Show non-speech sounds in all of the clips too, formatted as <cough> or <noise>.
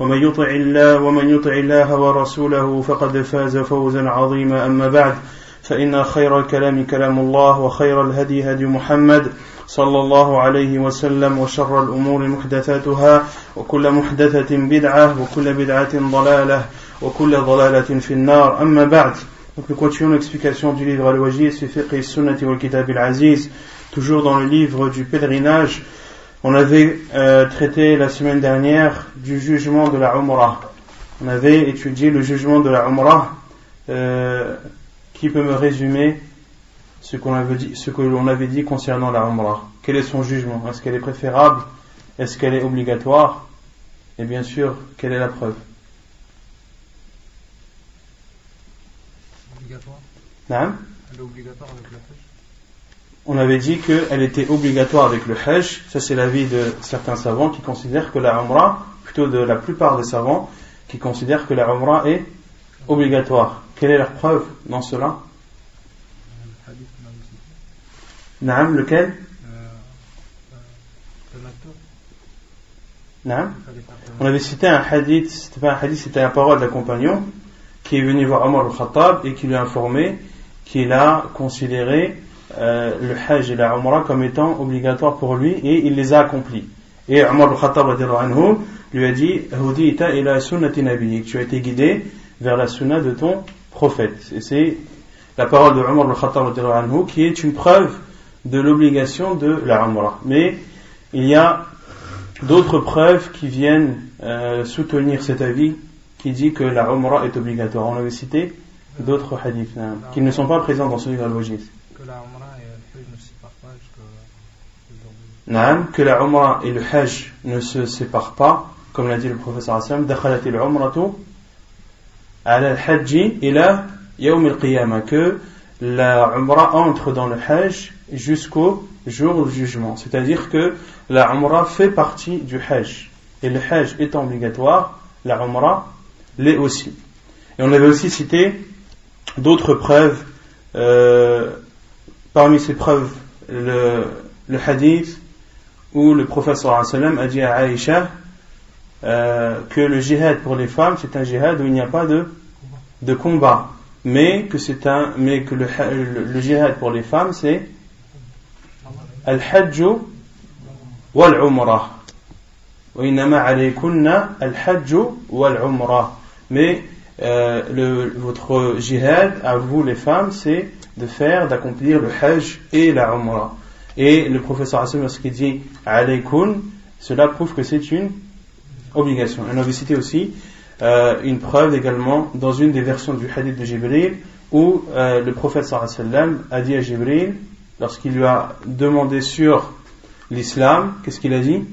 ومن يطع الله ومن يطع الله ورسوله فقد فاز فوزا عظيما. أما بعد فإن خير الكلام كلام الله وخير الهدي هدي محمد صلى الله عليه وسلم وشر الأمور محدثاتها وكل محدثة بدعة وكل بدعة ضلالة وكل ضلالة في النار. أما بعد Donc nous continuons l'explication du livre Al-Wajiz fi fiqh sunnati wal kitab al-aziz toujours dans le livre du pèlerinage. On avait euh, traité la semaine dernière du jugement de la Umrah. On avait étudié le jugement de la Umrah. Euh, qui peut me résumer ce qu'on avait dit, ce que l'on avait dit concernant la Umrah Quel est son jugement? Est-ce qu'elle est préférable? Est-ce qu'elle est obligatoire? Et bien sûr, quelle est la preuve? Obligatoire. Non Elle est obligatoire avec la pêche. On avait dit qu'elle était obligatoire avec le Hajj. Ça, c'est l'avis de certains savants qui considèrent que la Umrah, plutôt de la plupart des savants, qui considèrent que la Umrah est obligatoire. Quelle est leur preuve dans cela? Naam, lequel? Naam. On avait cité un hadith, c'était pas un hadith, c'était la parole d'un compagnon qui est venu voir Omar al-Khattab et qui lui a informé qu'il a considéré euh, le Hajj et la Umrah comme étant obligatoires pour lui et il les a accomplis. Et Omar al-Khattab lui a dit ila sunnati. Tu as été guidé vers la sunna de ton prophète. Et c'est la parole de Omar al-Khattab qui est une preuve de l'obligation de la Umrah. Mais il y a d'autres preuves qui viennent euh, soutenir cet avis qui dit que la Umrah est obligatoire. On avait cité d'autres hadiths hein, qui ne sont pas présents dans ce livre al-Wajiz que la Umrah et le Hajj ne se séparent pas jusqu'à aujourd'hui. Naam, que la Umrah et le Hajj ne se séparent pas, comme l'a dit le professeur Hassan, دخلت العمرة على الحج إلى يوم القيامة, que la Umrah entre dans le Hajj jusqu'au jour du jugement. C'est-à-dire que la Umrah fait partie du Hajj. Et le Hajj étant obligatoire, la Umrah l'est aussi. Et on avait aussi cité d'autres preuves. euh, Parmi ces preuves, le, hadith où le professeur a dit à Aïcha euh, que le jihad pour les femmes, c'est un jihad où il n'y a pas de, de combat, mais que, c'est un, mais que le, le, jihad pour les femmes, c'est al-hajj wal-umrah. al-hajj wal-umrah. Mais euh, votre jihad à vous les femmes, c'est de faire, d'accomplir le Hajj et la Umrah. Et le professeur Hassan, lorsqu'il dit cela prouve que c'est une obligation. Et On avait cité aussi euh, une preuve également dans une des versions du hadith de Jibril où euh, le prophète sallam a dit à Jibril, lorsqu'il lui a demandé sur l'islam, qu'est-ce qu'il a dit?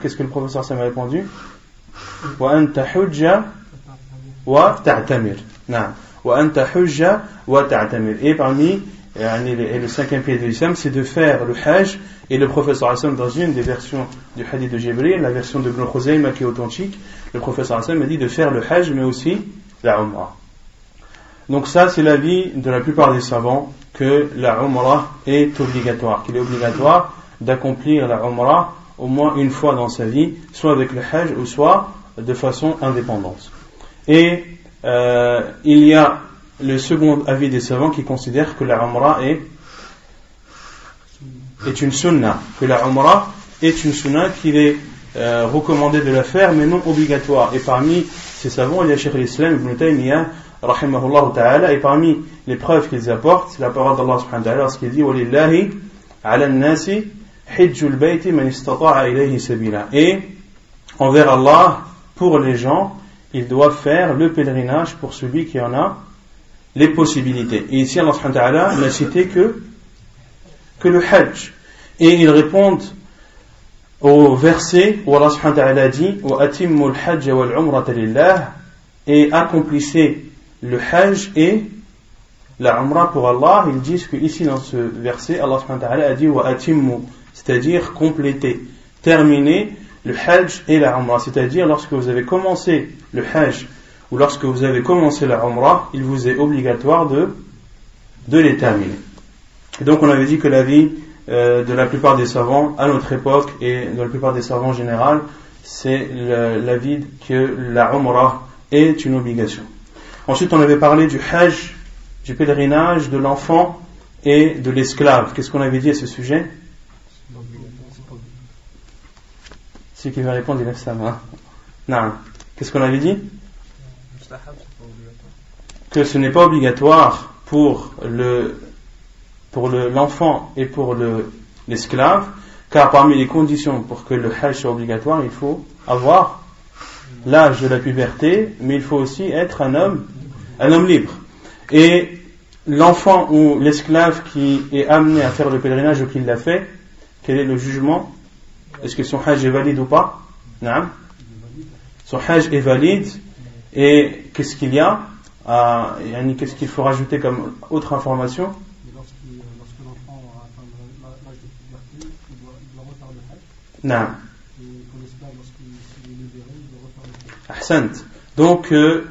Qu'est-ce que le professeur sallam a répondu? وتعتمر نعم وأن تحج وتعتمر et parmi يعني, et le cinquième pied de l'islam c'est de faire le hajj et le professeur Hassan dans une des versions du hadith de Jibril la version de Ibn Khuzayma qui est authentique le professeur Hassan a dit de faire le hajj mais aussi la umrah donc ça c'est l'avis de la plupart des savants que la umrah est obligatoire qu'il est obligatoire d'accomplir la umrah au moins une fois dans sa vie soit avec le hajj ou soit de façon indépendante et euh, il y a le second avis des savants qui considèrent que la Umrah est, est une sunna, que la Umrah est une sunna qu'il est euh, recommandé de la faire mais non obligatoire. Et parmi ces savants, il y a Cheikh l'Islam Ibn Taymiyyah rahimahullah ta'ala, et parmi les preuves qu'ils apportent, c'est la parole d'Allah subhanahu wa ta'ala lorsqu'il dit وَلِلَّهِ عَلَى النَّاسِ حِجُّ الْبَيْتِ مَنِ اسْتَطَاعَ إِلَيْهِ سَبِيلًا Et envers Allah, pour les gens, il doit faire le pèlerinage pour celui qui en a les possibilités. Et ici, Allah n'a cité que, que le Hajj. Et ils répondent au verset où Allah subhanahu dit hajj wal et accomplissez le Hajj et la Umrah pour Allah. Ils disent que ici dans ce verset, Allah subhanahu a dit wa c'est-à-dire compléter, terminer le hajj et la umrah, c'est-à-dire lorsque vous avez commencé le hajj ou lorsque vous avez commencé la umrah, il vous est obligatoire de, les terminer. Donc on avait dit que la vie euh, de la plupart des savants à notre époque et de la plupart des savants en général, c'est l'avis que la umrah est une obligation. Ensuite, on avait parlé du hajj, du pèlerinage, de l'enfant et de l'esclave. Qu'est-ce qu'on avait dit à ce sujet? Qui veut répondre, il lève sa main. Non. Qu'est-ce qu'on avait dit? Que ce n'est pas obligatoire pour le pour l'enfant et pour l'esclave, car parmi les conditions pour que le hajj soit obligatoire, il faut avoir l'âge de la puberté, mais il faut aussi être un homme, un homme libre. Et l'enfant ou l'esclave qui est amené à faire le pèlerinage ou qui l'a fait, quel est le jugement? Est-ce que son hajj est valide ou pas non Son hajj est valide et qu'est-ce qu'il y a Qu'est-ce qu'il faut rajouter comme autre information Non. Donc, euh,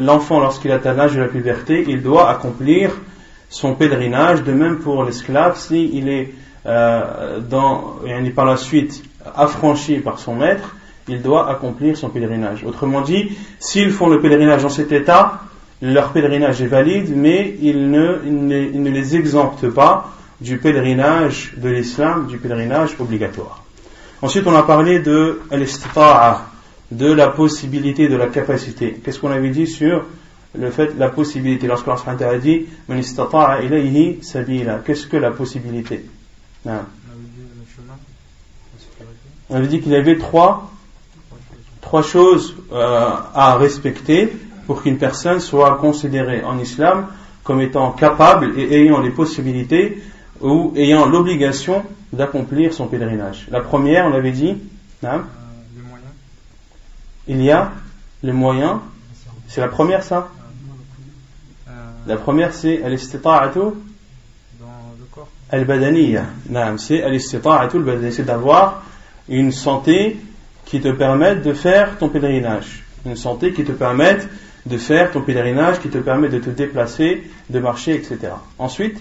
l'enfant, lorsqu'il atteint l'âge de la puberté, il doit accomplir son pèlerinage. De même pour l'esclave, s'il est euh, par la suite affranchi par son maître, il doit accomplir son pèlerinage. Autrement dit, s'ils font le pèlerinage dans cet état, leur pèlerinage est valide, mais il ne, les exempte pas du pèlerinage de l'islam, du pèlerinage obligatoire. Ensuite, on a parlé de l'istita'a, de la possibilité, de la capacité. Qu'est-ce qu'on avait dit sur le fait, la possibilité? Lorsque Allah a dit Qu'est-ce que la possibilité? On avait dit qu'il y avait trois, trois choses euh, à respecter pour qu'une personne soit considérée en islam comme étant capable et ayant les possibilités ou ayant l'obligation d'accomplir son pèlerinage. La première, on avait dit, il y a les moyens. C'est la première, ça? La première, c'est al-istita'atu al-badaniya. C'est al C'est d'avoir une santé qui te permette de faire ton pèlerinage. Une santé qui te permette de faire ton pèlerinage, qui te permet de te déplacer, de marcher, etc. Ensuite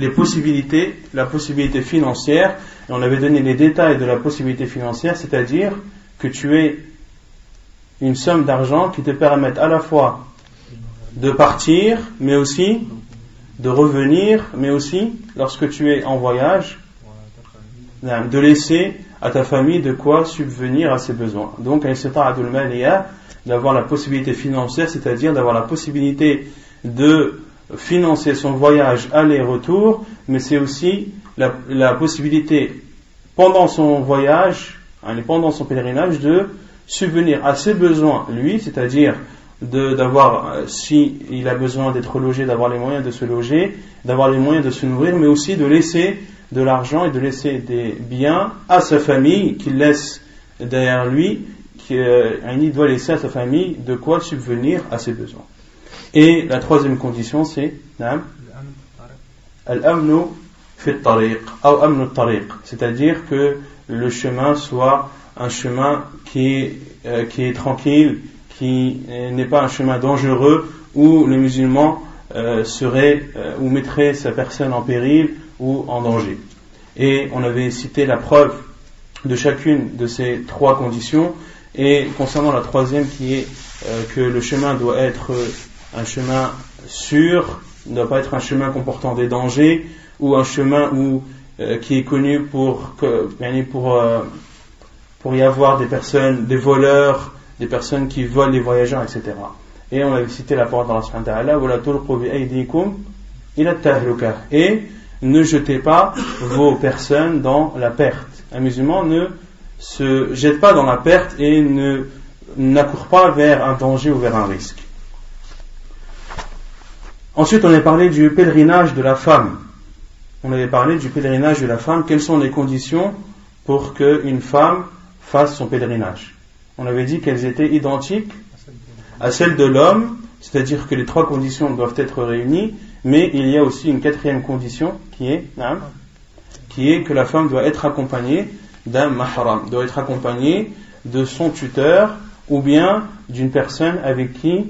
les possibilités, la possibilité financière, on avait donné les détails de la possibilité financière, c'est-à-dire que tu aies une somme d'argent qui te permette à la fois de partir, mais aussi de revenir, mais aussi, lorsque tu es en voyage, de laisser à ta famille de quoi subvenir à ses besoins. Donc, d'avoir la possibilité financière, c'est-à-dire d'avoir la possibilité de financer son voyage aller-retour, mais c'est aussi la, possibilité pendant son voyage, hein, pendant son pèlerinage, de subvenir à ses besoins, lui, c'est-à-dire d'avoir, euh, si il a besoin d'être logé, d'avoir les moyens de se loger, d'avoir les moyens de se nourrir, mais aussi de laisser de l'argent et de laisser des biens à sa famille qu'il laisse derrière lui, qu'il euh, doit laisser à sa famille de quoi subvenir à ses besoins. Et la troisième condition, c'est c'est-à-dire que le chemin soit un chemin qui, euh, qui est tranquille, qui n'est pas un chemin dangereux où les musulmans euh, seraient euh, ou mettraient sa personne en péril ou en danger. Et on avait cité la preuve de chacune de ces trois conditions. Et concernant la troisième qui est que le chemin doit être un chemin sûr, ne doit pas être un chemin comportant des dangers ou un chemin où, euh, qui est connu pour, que, pour euh, pour y avoir des personnes, des voleurs, des personnes qui volent les voyageurs, etc. Et on avait cité la parole dans la Et ne jetez pas vos personnes dans la perte. Un musulman ne se jette pas dans la perte et ne n'accourt pas vers un danger ou vers un risque. Ensuite, on a parlé du pèlerinage de la femme. On avait parlé du pèlerinage de la femme. Quelles sont les conditions pour qu'une femme fasse son pèlerinage? On avait dit qu'elles étaient identiques à celles de l'homme, c'est-à-dire que les trois conditions doivent être réunies, mais il y a aussi une quatrième condition qui est, qui est que la femme doit être accompagnée d'un mahram, doit être accompagnée de son tuteur ou bien d'une personne avec qui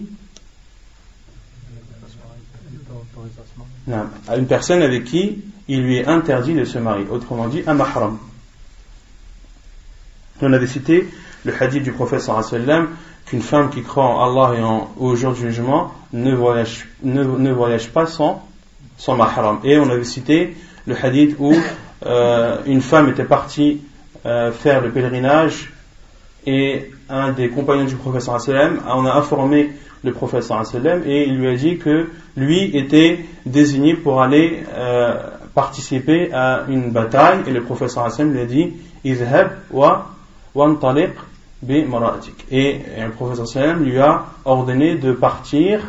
une personne avec qui il lui est interdit de se marier, autrement dit un mahram. On avait cité le hadith du prophète sallam qu'une femme qui croit en Allah et en, au jour du jugement ne voyage, ne, voyage pas sans, sans. Et on avait cité le hadith où euh, une femme était partie euh, faire le pèlerinage et un des compagnons du prophète sallam en a informé le prophète sallam et il lui a dit que lui était désigné pour aller euh, participer à une bataille et le prophète sallam lui a dit izhab wa wantaliq et le prophète sallam lui a ordonné de partir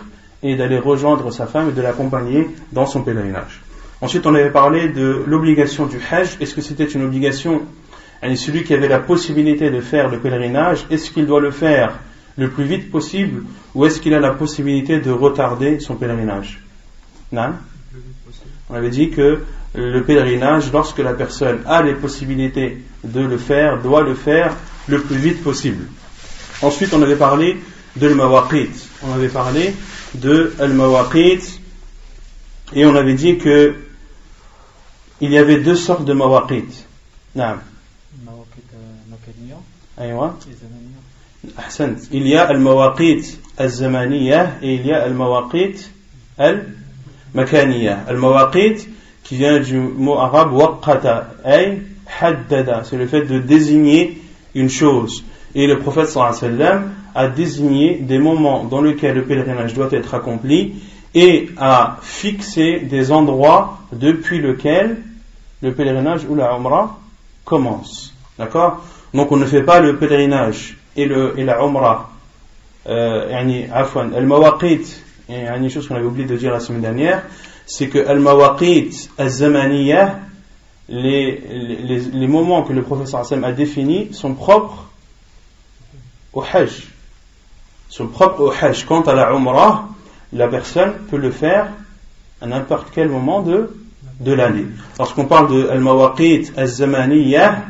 et d'aller rejoindre sa femme et de l'accompagner dans son pèlerinage. Ensuite, on avait parlé de l'obligation du hajj. Est-ce que c'était une obligation? Celui qui avait la possibilité de faire le pèlerinage, est-ce qu'il doit le faire le plus vite possible ou est-ce qu'il a la possibilité de retarder son pèlerinage? Non On avait dit que le pèlerinage, lorsque la personne a les possibilités de le faire, doit le faire le plus vite possible. Ensuite, on avait parlé de l'mawaqit. On avait parlé de al-mawaqit et on avait dit que il y avait deux sortes de mawaqit. Il y a al-mawaqit al-zamaniyah et il y a al-mawaqit al-makaniyah. Al-mawaqit qui vient du mot arabe waqata. C'est le fait de désigner une chose et le prophète sallam a désigné des moments dans lesquels le pèlerinage doit être accompli et a fixé des endroits depuis lesquels le pèlerinage ou la umrah commence d'accord? Donc on ne fait pas le pèlerinage et, le, et la umrah. Euh, une chose qu'on avait oublié de dire la semaine dernière, c'est que al-mawaqit al-zamaniyah, les, les, moments que le professeur Hassan a définis sont propres au hajj. Sont propres au hajj. Quant à la umrah, la personne peut le faire à n'importe quel moment de, de l'année. Lorsqu'on parle de al-mawaqit al-zamaniyah,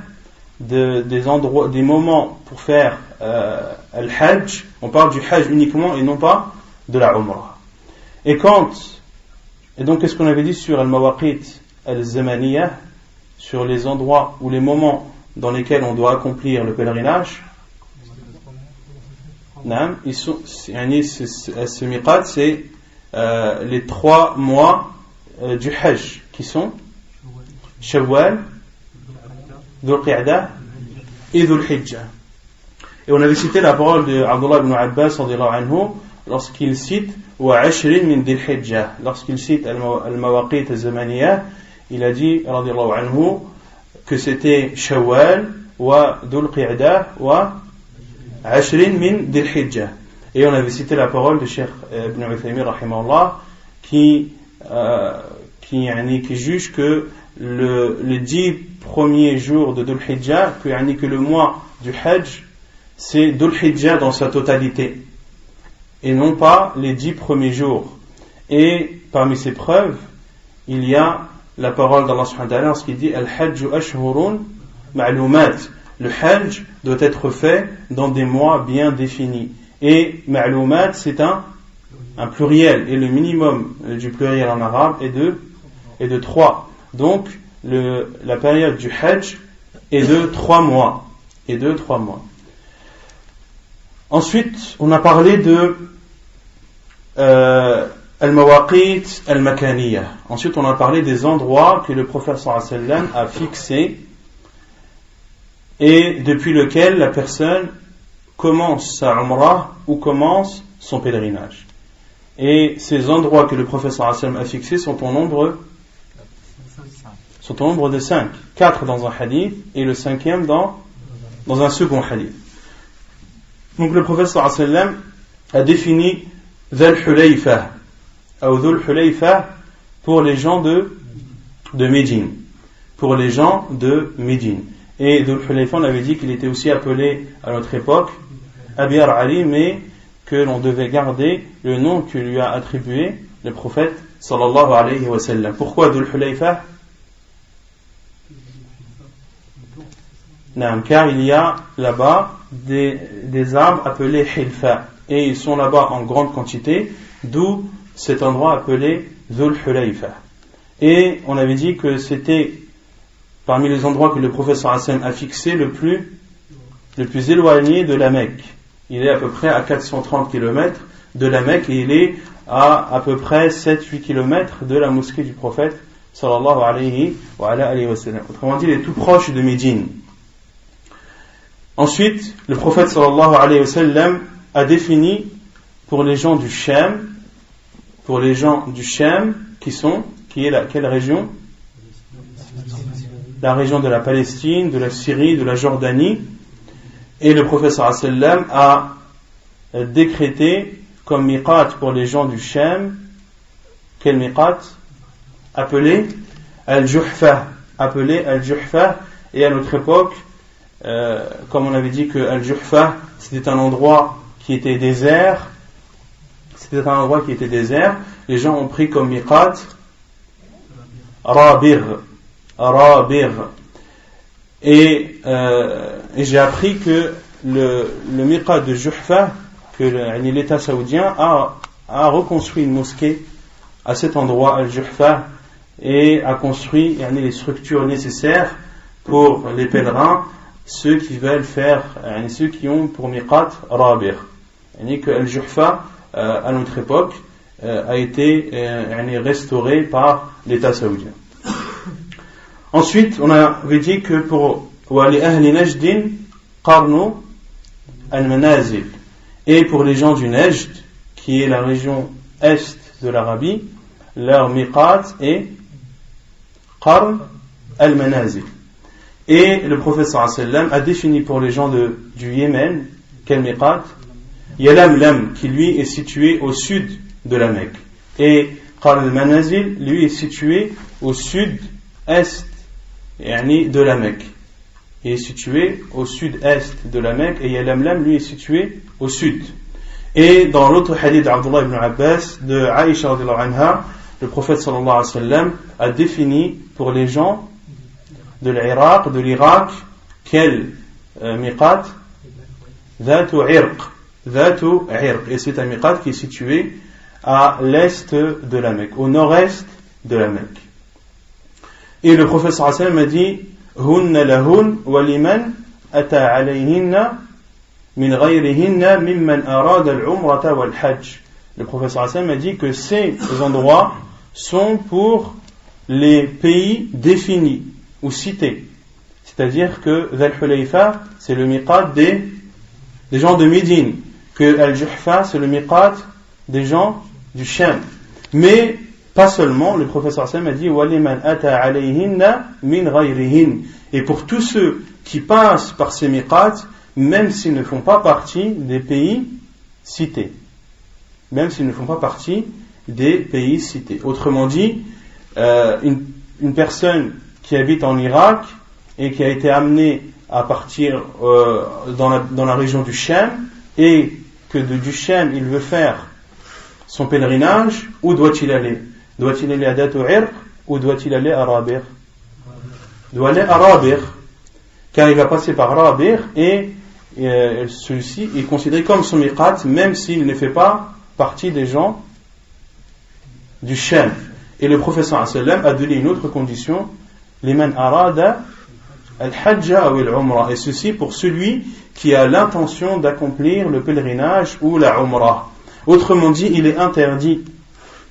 de, des endroits, des moments pour faire euh, al-hajj, on parle du hajj uniquement et non pas de la umrah. Et quand, et donc qu'est-ce qu'on avait dit sur al-mawaqit al-zamaniyah, sur les endroits ou les moments dans lesquels on doit accomplir le pèlerinage, c'est les trois mois euh, du hajj qui sont Shawwal, Dhul et Dhul Hijjah. Et on avait cité la parole de Abdullah ibn Abbas lorsqu'il cite wa min Dhul. Lorsqu'il cite al-mawaqit al-zamaniyah, il a dit anhu que c'était Shawwal wa Dhul Qi'dah wa ashrin min Dhul Hijjah. Et on avait cité la parole de Cheikh Ibn Uthaymin rahimahullah qui, euh, qui, qui juge que le, les dix premiers jours de Dhul Hijjah, que, que le mois du Hajj, c'est Dhul Hijjah dans sa totalité, et non pas les dix premiers jours. Et parmi ces preuves, il y a la parole d'Allah subhanahu wa ta'ala lorsqu'il dit Al-Hajj ashhurun ma'lumat. Le Hajj doit être fait dans des mois bien définis. Et ma'lumat, c'est un, un pluriel. Et le minimum du pluriel en arabe est de, est de trois. Donc, le, la période du Hajj est de trois mois. Et de trois mois. Ensuite, on a parlé de euh, al-mawaqit al-makaniya. Ensuite, on a parlé des endroits que le prophète sallam a fixés et depuis lequel la personne commence sa umrah ou commence son pèlerinage. Et ces endroits que le professeur Hassan a fixés sont au nombre de cinq. Quatre dans un hadith et le cinquième dans, dans un second hadith. Donc le professeur Hassan a défini Dhul Hulayfa ou Dhul pour les gens de, de Médine. Pour les gens de Médine. Et Dhul Hulayfa, on avait dit qu'il était aussi appelé à notre époque Abiyar Ali, mais que l'on devait garder le nom que lui a attribué le prophète sallallahu alayhi wa sallam. Pourquoi Dhul Hulayfa? Car il y a là-bas des, des, arbres appelés hilfa et ils sont là-bas en grande quantité, d'où cet endroit appelé Hulayfa. Et on avait dit que c'était parmi les endroits que le professeur Hassan a fixé le plus, le plus éloigné de la Mecque. Il est à peu près à 430 km de la Mecque et il est à à peu près 7-8 km de la mosquée du prophète sallallahu alayhi wa, alayhi wa. Autrement dit, il est tout proche de Médine. Ensuite, le prophète sallallahu alayhi wa sallam a défini pour les gens du Shem, pour les gens du Shem, qui sont, qui est la, quelle région? La région de la Palestine, de la Syrie, de la Jordanie. Et le prophète sallam a décrété comme miqat pour les gens du Shem, quel miqat? Appelé Al-Juhfa. Appelé Al-Juhfa. Et à notre époque, euh, comme on avait dit que Al-Juhfa, c'était un endroit qui était désert, c'était un endroit qui était désert, les gens ont pris comme miqat Rabir. Rabir. Et, euh, j'ai appris que le, le miqat de Juhfa, que l'État saoudien a, a reconstruit une mosquée à cet endroit, Al-Juhfa, et a construit les structures nécessaires pour les pèlerins ceux qui veulent faire, ceux qui ont pour miqat rabir. que Al-Juhfa, euh, à notre époque, euh, a été euh, restauré par l'État saoudien. Ensuite, on avait dit que pour al-Manazil, et pour les gens du Najd, qui est la région est de l'Arabie, leur miqat est Qarn al-Manazil. Et le professeur a défini pour les gens de, du Yémen, quel miqat Yalamlam, qui lui est situé au sud de la Mecque. Et Qal al-Manazil, lui, est situé au sud-est de la Mecque. Il est situé au sud-est de la Mecque et Yalamlam, lui, est situé au sud. Et dans l'autre hadith d'Abdullah ibn Abbas, de Aisha anha, le prophète sallallahu a défini pour les gens de l'Irak, de l'Irak, quel euh, miqat? Dhatu Irq. Et c'est un miqat qui est situé à l'est de la Mecque, au nord-est de la Mecque. Et le professeur Hassan m'a dit Hunna lahun ata alayhinna min ghayrihinna mimman al-umrata wal-hajj. Le professeur Hassan m'a dit que ces endroits sont pour les pays définis ou cité. C'est-à-dire que Hulayfa, c'est le miqat des, des gens de Médine, que Al-Juhfa, c'est le miqat des gens du Shem. Mais pas seulement, le professeur Sam a dit Et pour tous ceux qui passent par ces miqats, même s'ils ne font pas partie des pays cités. Même s'ils ne font pas partie des pays cités. Autrement dit, euh, une, personne qui habite en Irak et qui a été amené à partir euh, dans, la, dans, la, région du Shem et que de, du Shem il veut faire son pèlerinage, où doit-il aller? Doit-il aller à Dato'ir ou doit-il aller à Rabir doit aller à Rabir car il va passer par Rabir et euh, celui-ci est considéré comme son miqat même s'il ne fait pas partie des gens du Shem. Et le professeur a donné une autre condition. Liman arada al-hajja ou al-umrah. Et ceci pour celui qui a l'intention d'accomplir le pèlerinage ou la umrah. Autrement dit, il est interdit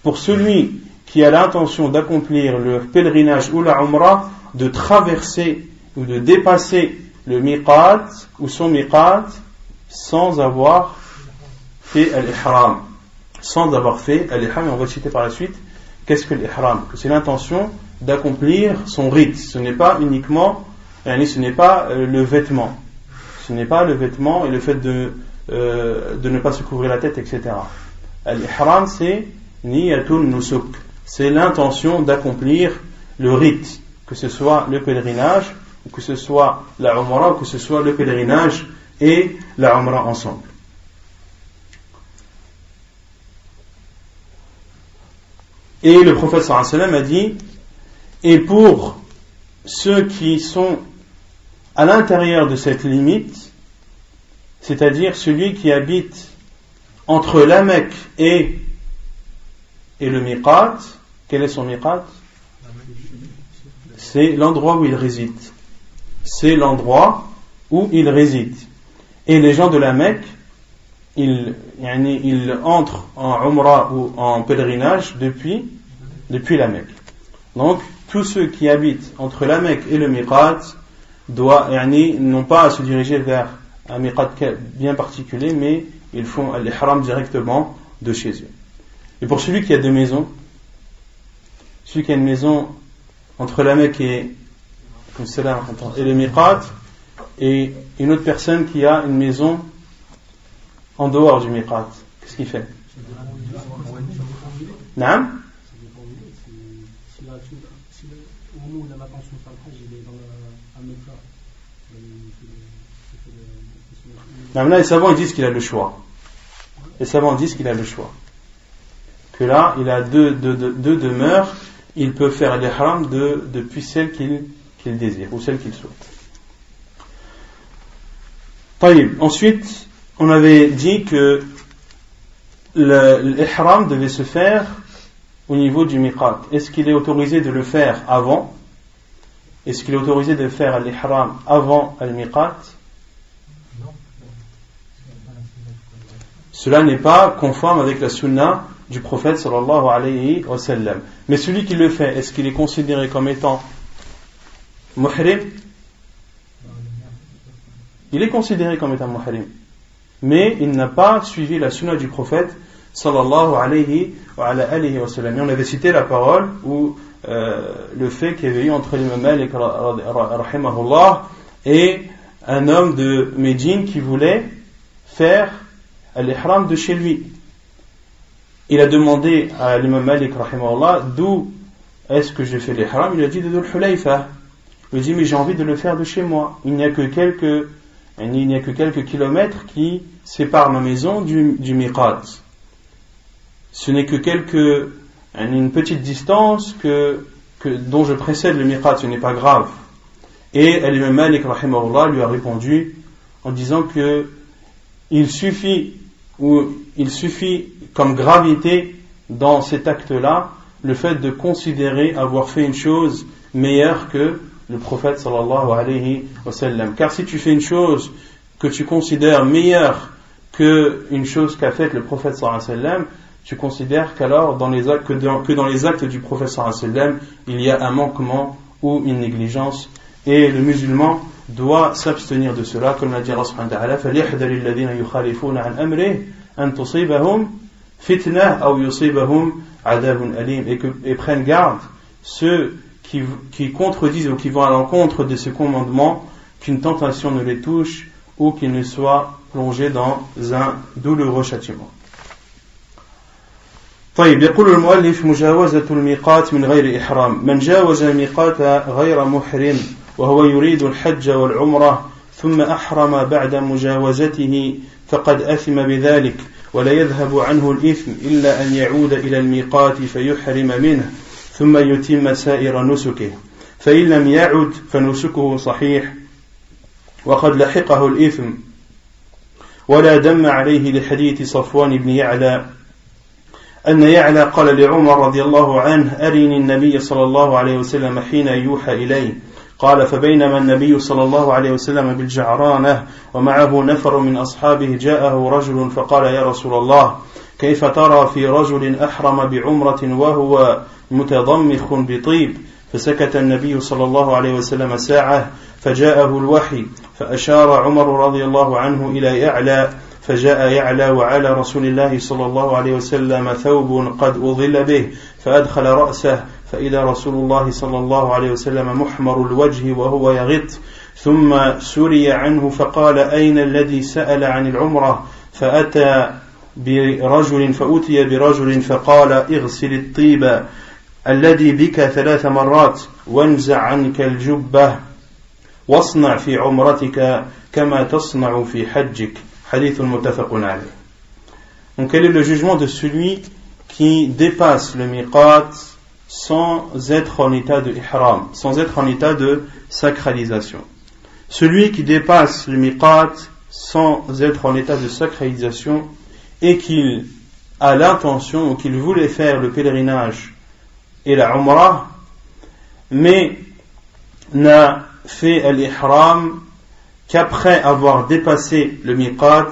pour celui qui a l'intention d'accomplir le pèlerinage ou la umrah de traverser ou de dépasser le miqat ou son miqat sans avoir fait al-ihram. Sans avoir fait al-ihram, et on va citer par la suite qu'est-ce que l'ihram? C'est l'intention d'accomplir son rite. Ce n'est pas uniquement, ce n'est pas euh, le vêtement. Ce n'est pas le vêtement et le fait de, euh, de ne pas se couvrir la tête, etc. Al-ihram, c'est niyatun nusuk. C'est l'intention d'accomplir le rite, que ce soit le pèlerinage, ou que ce soit la umrah, ou que ce soit le pèlerinage et la umrah ensemble. Et le prophète sallam a dit, et pour ceux qui sont à l'intérieur de cette limite, c'est-à-dire celui qui habite entre la Mecque et, et le Miqat, quel est son Miqat? C'est l'endroit où il réside. C'est l'endroit où il réside. Et les gens de la Mecque, ils, ils entrent en Umrah ou en pèlerinage depuis, depuis la Mecque. Donc, tous ceux qui habitent entre la Mecque et le Miqat n'ont pas à se diriger vers un Miqat bien particulier, mais ils font l'ihram directement de chez eux. Et pour celui qui a deux maisons, celui qui a une maison entre la Mecque et, et le Miqat, et une autre personne qui a une maison en dehors du miqat, qu'est-ce qu'il fait? Naam? Là, les savants disent qu'il a le choix. Les savants disent qu'il a le choix. Que là, il a deux, demeures, il peut faire l'ihram de, depuis celle qu'il désire ou celle qu'il souhaite. Ensuite, on avait dit que l'ihram devait se faire au niveau du miqat. Est-ce qu'il est autorisé de le faire avant? Est-ce qu'il est autorisé de faire l'ihram avant le miqat Cela n'est pas conforme avec la sunna du prophète sallallahu alayhi wa sallam. Mais celui qui le fait, est-ce qu'il est considéré comme étant muhrim? Il est considéré comme étant muhrim. Mais il n'a pas suivi la sunna du prophète sallallahu alayhi wa, alayhi wa sallam. Et on avait cité la parole ou euh, le fait qu'il y avait eu entre l'imam Malik et un homme de Médine qui voulait faire l'ihram de chez lui. Il a demandé à l'imam Malik d'où est-ce que j'ai fait l'ihram Il a dit de Dhul Hulayfa. Il a dit mais j'ai envie de le faire de chez moi. Il n'y a que quelques il n'y a que quelques kilomètres qui séparent ma maison du, du miqat. Ce n'est que quelques, une petite distance que, que, dont je précède le miqat, ce n'est pas grave. Et Al-Imam Malik lui a répondu en disant que il suffit, ou il suffit comme gravité dans cet acte-là, le fait de considérer avoir fait une chose meilleure que le prophète sallallahu alayhi wa sallam. Car si tu fais une chose que tu considères meilleure que une chose qu'a faite le prophète sallallahu alayhi wa sallam, tu considères qu'alors dans les actes, que, dans, que dans les actes du prophète sallallahu alayhi wa sallam, il y a un manquement ou une négligence. Et le musulman doit s'abstenir de cela, comme l'a dit Allah subhanahu wa ta'ala, فَلْيَحْذَرِ الَّذِينَ يُخَالِفُونَ عَنْ أَمْرِهِ أَن تُصِيبَهُمْ فِتْنَةٌ أَوْ يُصِيبَهُمْ عَذَابٌ أَلِيمٌ et, que, et prennent garde ceux qui, contredisent ou qui vont à l'encontre de ce commandement, qu'une tentation ne les touche ou qu'ils ne soient plongés dans un douloureux châtiment. طيب يقول المؤلف مجاوزة الميقات من غير إحرام من جاوز الميقات غير محرم وهو يريد الحج والعمرة ثم أحرم بعد مجاوزته فقد أثم بذلك ولا يذهب عنه الإثم إلا أن يعود إلى الميقات فيحرم منه ثم يتم سائر نسكه. فإن لم يعد فنسكه صحيح وقد لحقه الإثم. ولا دم عليه لحديث صفوان بن يعلى أن يعلى قال لعمر رضي الله عنه أرني النبي صلى الله عليه وسلم حين يوحى إليه. قال فبينما النبي صلى الله عليه وسلم بالجعرانة ومعه نفر من أصحابه جاءه رجل فقال يا رسول الله كيف ترى في رجل أحرم بعمرة وهو متضمخ بطيب؟ فسكت النبي صلى الله عليه وسلم ساعة فجاءه الوحي فأشار عمر رضي الله عنه إلى يعلى فجاء يعلى وعلى رسول الله صلى الله عليه وسلم ثوب قد أضل به فأدخل رأسه فإذا رسول الله صلى الله عليه وسلم محمر الوجه وهو يغط ثم سري عنه فقال أين الذي سأل عن العمرة؟ فأتى برجل فأتي برجل فقال اغسل الطيب الذي بك ثلاث مرات وانزع عنك الجبة واصنع في عمرتك كما تصنع في حجك. حديث متفق عليه. Donc quel est le jugement de celui qui dépasse le miqat sans être en état de ihram, sans être en état de sacralisation. Celui qui dépasse le miqat sans être en état de sacralisation et qu'il a l'intention ou qu'il voulait faire le pèlerinage et la umrah, mais n'a fait l'ihram qu'après avoir dépassé le miqat,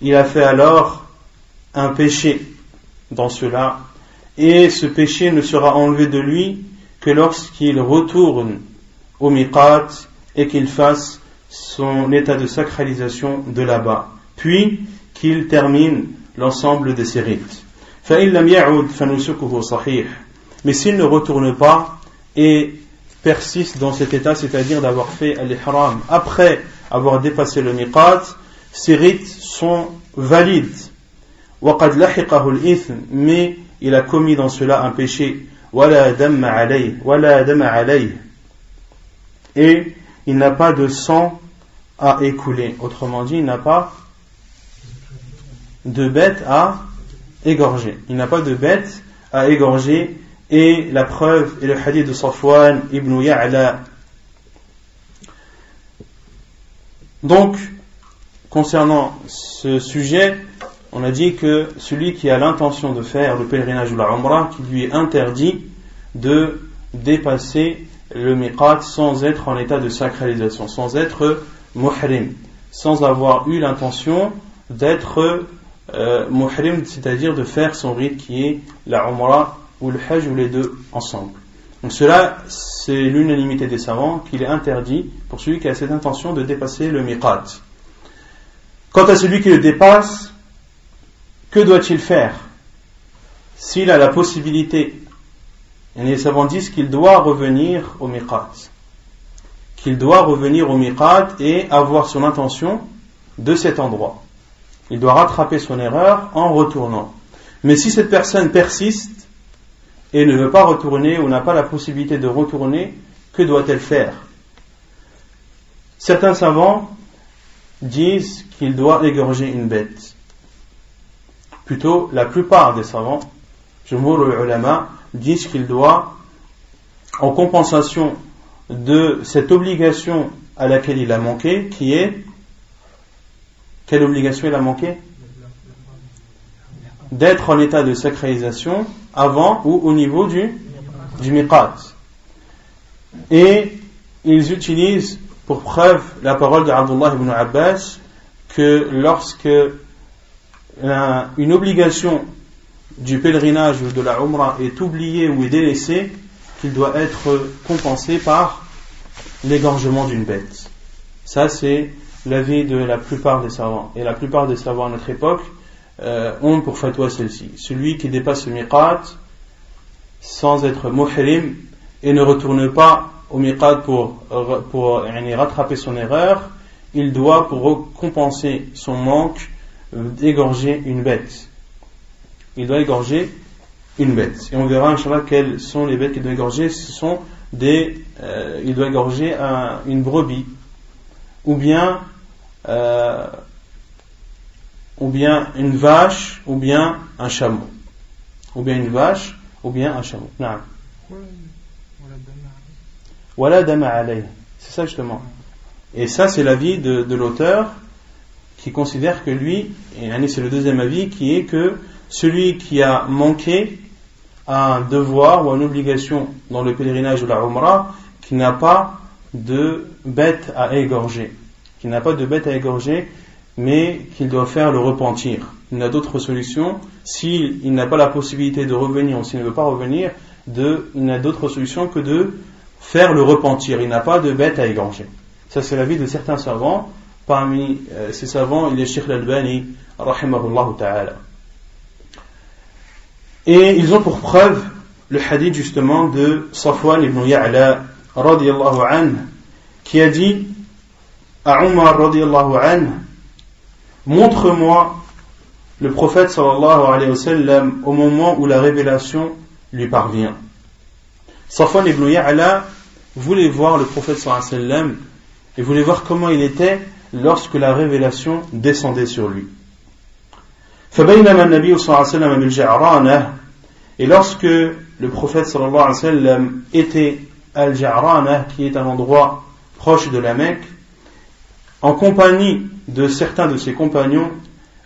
il a fait alors un péché dans cela, et ce péché ne sera enlevé de lui que lorsqu'il retourne au miqat et qu'il fasse son état de sacralisation de là-bas, puis qu'il termine l'ensemble de ses rites. Mais s'il ne retourne pas et persiste dans cet état, c'est-à-dire d'avoir fait l'ihram après avoir dépassé le miqat, ses rites sont valides. mais il a commis dans cela un péché. Et il n'a pas de sang à écouler. Autrement dit, il n'a pas de bête à égorger. Il n'a pas de bête à égorger et la preuve est le hadith de Safwan ibn Ya'la. Donc, concernant ce sujet, on a dit que celui qui a l'intention de faire le pèlerinage ou la Umrah, qui lui est interdit de dépasser le miqat sans être en état de sacralisation, sans être muhrim, sans avoir eu l'intention d'être euh, muhrim, c'est-à-dire de faire son rite qui est la Umrah ou le Hajj ou les deux ensemble. Donc cela, c'est l'unanimité des savants qu'il est interdit pour celui qui a cette intention de dépasser le miqat. Quant à celui qui le dépasse, que doit-il faire S'il a la possibilité, les savants disent qu'il doit revenir au miqat. Qu'il doit revenir au miqat et avoir son intention de cet endroit. Il doit rattraper son erreur en retournant. Mais si cette personne persiste, et ne veut pas retourner ou n'a pas la possibilité de retourner, que doit-elle faire? Certains savants disent qu'il doit égorger une bête. Plutôt, la plupart des savants, Jumhur ulama, disent qu'il doit, en compensation de cette obligation à laquelle il a manqué, qui est quelle obligation il a manqué? D'être en état de sacralisation avant ou au niveau du, du miqat. Et ils utilisent pour preuve la parole d'Abdullah ibn Abbas que lorsque une obligation du pèlerinage ou de la Umrah est oubliée ou est délaissée, qu'il doit être compensé par l'égorgement d'une bête. Ça, c'est l'avis de la plupart des savants. Et la plupart des savants à notre époque euh, ont pour fatwa celle-ci. Celui qui dépasse le miqat sans être muhrim et ne retourne pas au miqat pour, pour rattraper son erreur, il doit, pour compenser son manque, euh, égorger une bête. Il doit égorger une bête. Et on verra, Inch'Allah, quelles sont les bêtes qu'il doit égorger. Ce sont des, euh, il doit égorger une brebis, ou bien euh, ou bien une vache, ou bien un chameau. Ou bien une vache, ou bien un chameau. Voilà C'est ça justement. Et ça, c'est l'avis de l'auteur qui considère que lui, et c'est le deuxième avis, qui est que celui qui a manqué à un devoir ou à une obligation dans le pèlerinage de la Umrah, qui n'a pas de bête à égorger. Qui n'a pas de bête à égorger, mais qu'il doit faire le repentir. Il n'a d'autre solution. S'il n'a pas la possibilité de revenir ou s'il ne veut pas revenir, de, il n'a d'autre solution que de faire le repentir. Il n'a pas de bête à égorger. Ça, c'est l'avis de certains savants. Parmi euh, ces savants, il a Sheikh Al-Albani, ta'ala. Et ils ont pour preuve le hadith justement de Safwan ibn Ya'la, radiallahu qui a dit à Umar, radiallahu montre-moi le prophète sallallahu alayhi wa sallam au moment où la révélation lui parvient. Safwan ibn Ya'la voulait voir le prophète sallallahu alayhi wa sallam et voulait voir comment il était lorsque la révélation descendait sur lui. Et lorsque le prophète sallallahu alayhi wa sallam était al jaranah qui est un endroit proche de la Mecque, en compagnie de certains de ses compagnons,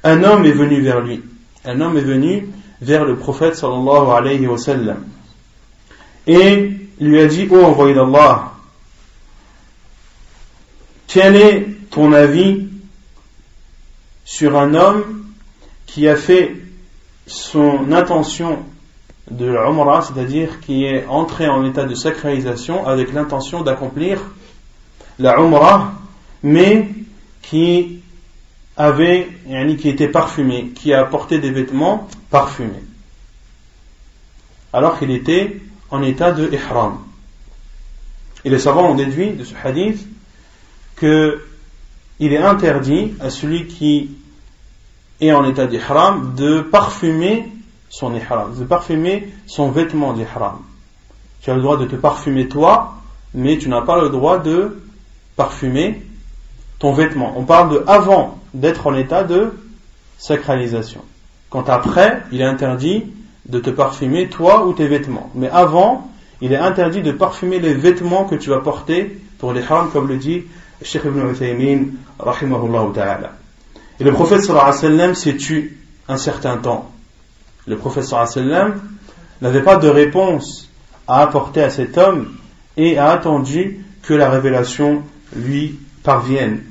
un homme est venu vers lui. Un homme est venu vers le prophète sallallahu. Et lui a dit, oh, envoyé d'Allah, quelle est ton avis sur un homme qui a fait son intention de l'Umrah, c'est-à-dire qui est entré en état de sacralisation avec l'intention d'accomplir la Umrah, mais qui avait, qui était parfumé, qui a porté des vêtements parfumés, alors qu'il était en état de ihram. Et les savants ont déduit de ce hadith que il est interdit à celui qui est en état d'ihram de parfumer son ihram, de parfumer son vêtement d'ihram. Tu as le droit de te parfumer toi, mais tu n'as pas le droit de parfumer ton vêtement. On parle de avant d'être en état de sacralisation. Quant après, il est interdit de te parfumer toi ou tes vêtements. Mais avant, il est interdit de parfumer les vêtements que tu vas porter pour l'ihram, comme le dit Cheikh Ibn Uthaymin, rahimahullah ta'ala. Et le prophète sallallahu alayhi wa sallam s'est tu un certain temps. Le prophète sallallahu alayhi wa sallam n'avait pas de réponse à apporter à cet homme et a attendu que la révélation lui parvienne.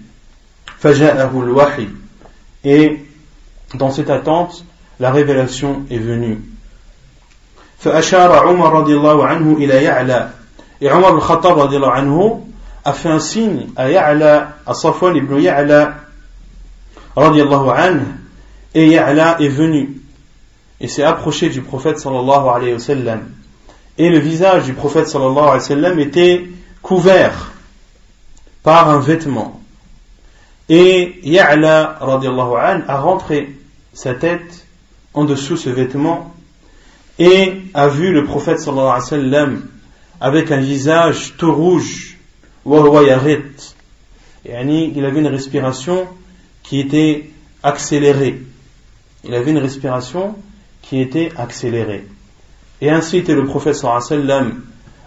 Et dans cette attente, la révélation est venue. Fa'ashara Umar radiallahu anhu ilayala. Et Omar al-Khattab a fait un signe à Ya'la, à Safwan ibn Ya'la, radiallahu anhu, et Ya'la est venu, et s'est approché du prophète sallallahu alayhi wa sallam. Et le visage du prophète sallallahu alayhi wa sallam était couvert par un vêtement. Et Ya'la, radiallahu anhu, a rentré sa tête en dessous ce vêtement et a vu le prophète sallallahu alayhi wa sallam avec un visage tout rouge il avait une respiration qui était accélérée. Il avait une respiration qui était accélérée. Et ainsi était le prophète sallam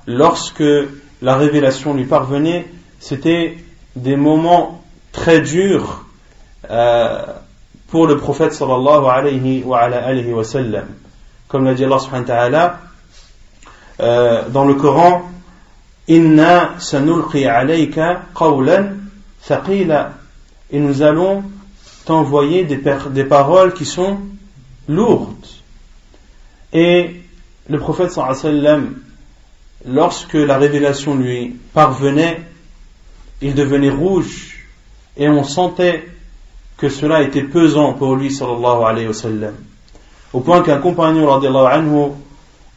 lorsque la révélation lui parvenait, c'était des moments très durs euh, pour le prophète sallallahu alayhi wa, sallam. Comme l'a dit Allah subhanahu wa ta'ala euh, dans le Coran, Inna sanulqi alayka qawlan thaqila. Et nous allons t'envoyer des, paroles qui sont lourdes. Et le prophète sallam, lorsque la révélation lui parvenait, il devenait rouge et on sentait que cela était pesant pour lui sallallahu alayhi wa sallam. Au point qu'un compagnon anhu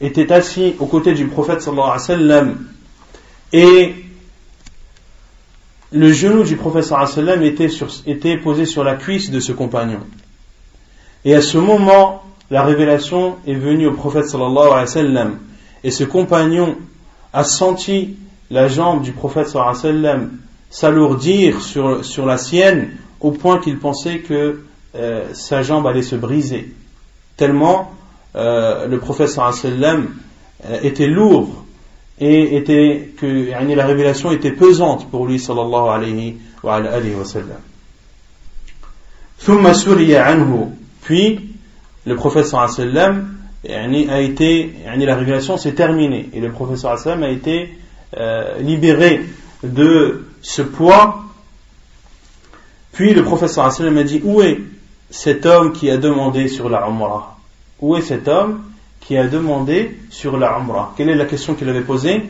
était assis aux côtés du prophète sallallahu alayhi wa sallam et le genou du professeur sallam était, était posé sur la cuisse de ce compagnon. Et à ce moment, la révélation est venue au prophète sallallahu alayhi wa sallam. Et ce compagnon a senti la jambe du prophète sallallahu s'alourdir sur, la sienne au point qu'il pensait que euh, sa jambe allait se briser. Tellement euh, le prophète sallallahu alayhi sallam euh, était lourd et était que la révélation était pesante pour lui sallallahu alayhi wa, alayhi wa sallam. puis le prophète sallallahu alayhi wa sallam a été la révélation s'est terminée. Et le prophète sallallahu alayhi wa sallam a été euh, libéré de ce poids. Puis le prophète sallallahu alayhi wa sallam a dit où est cet homme qui a demandé sur la Umrah? Où est cet homme? qui a demandé sur la Umrah. Quelle est la question qu'il avait posée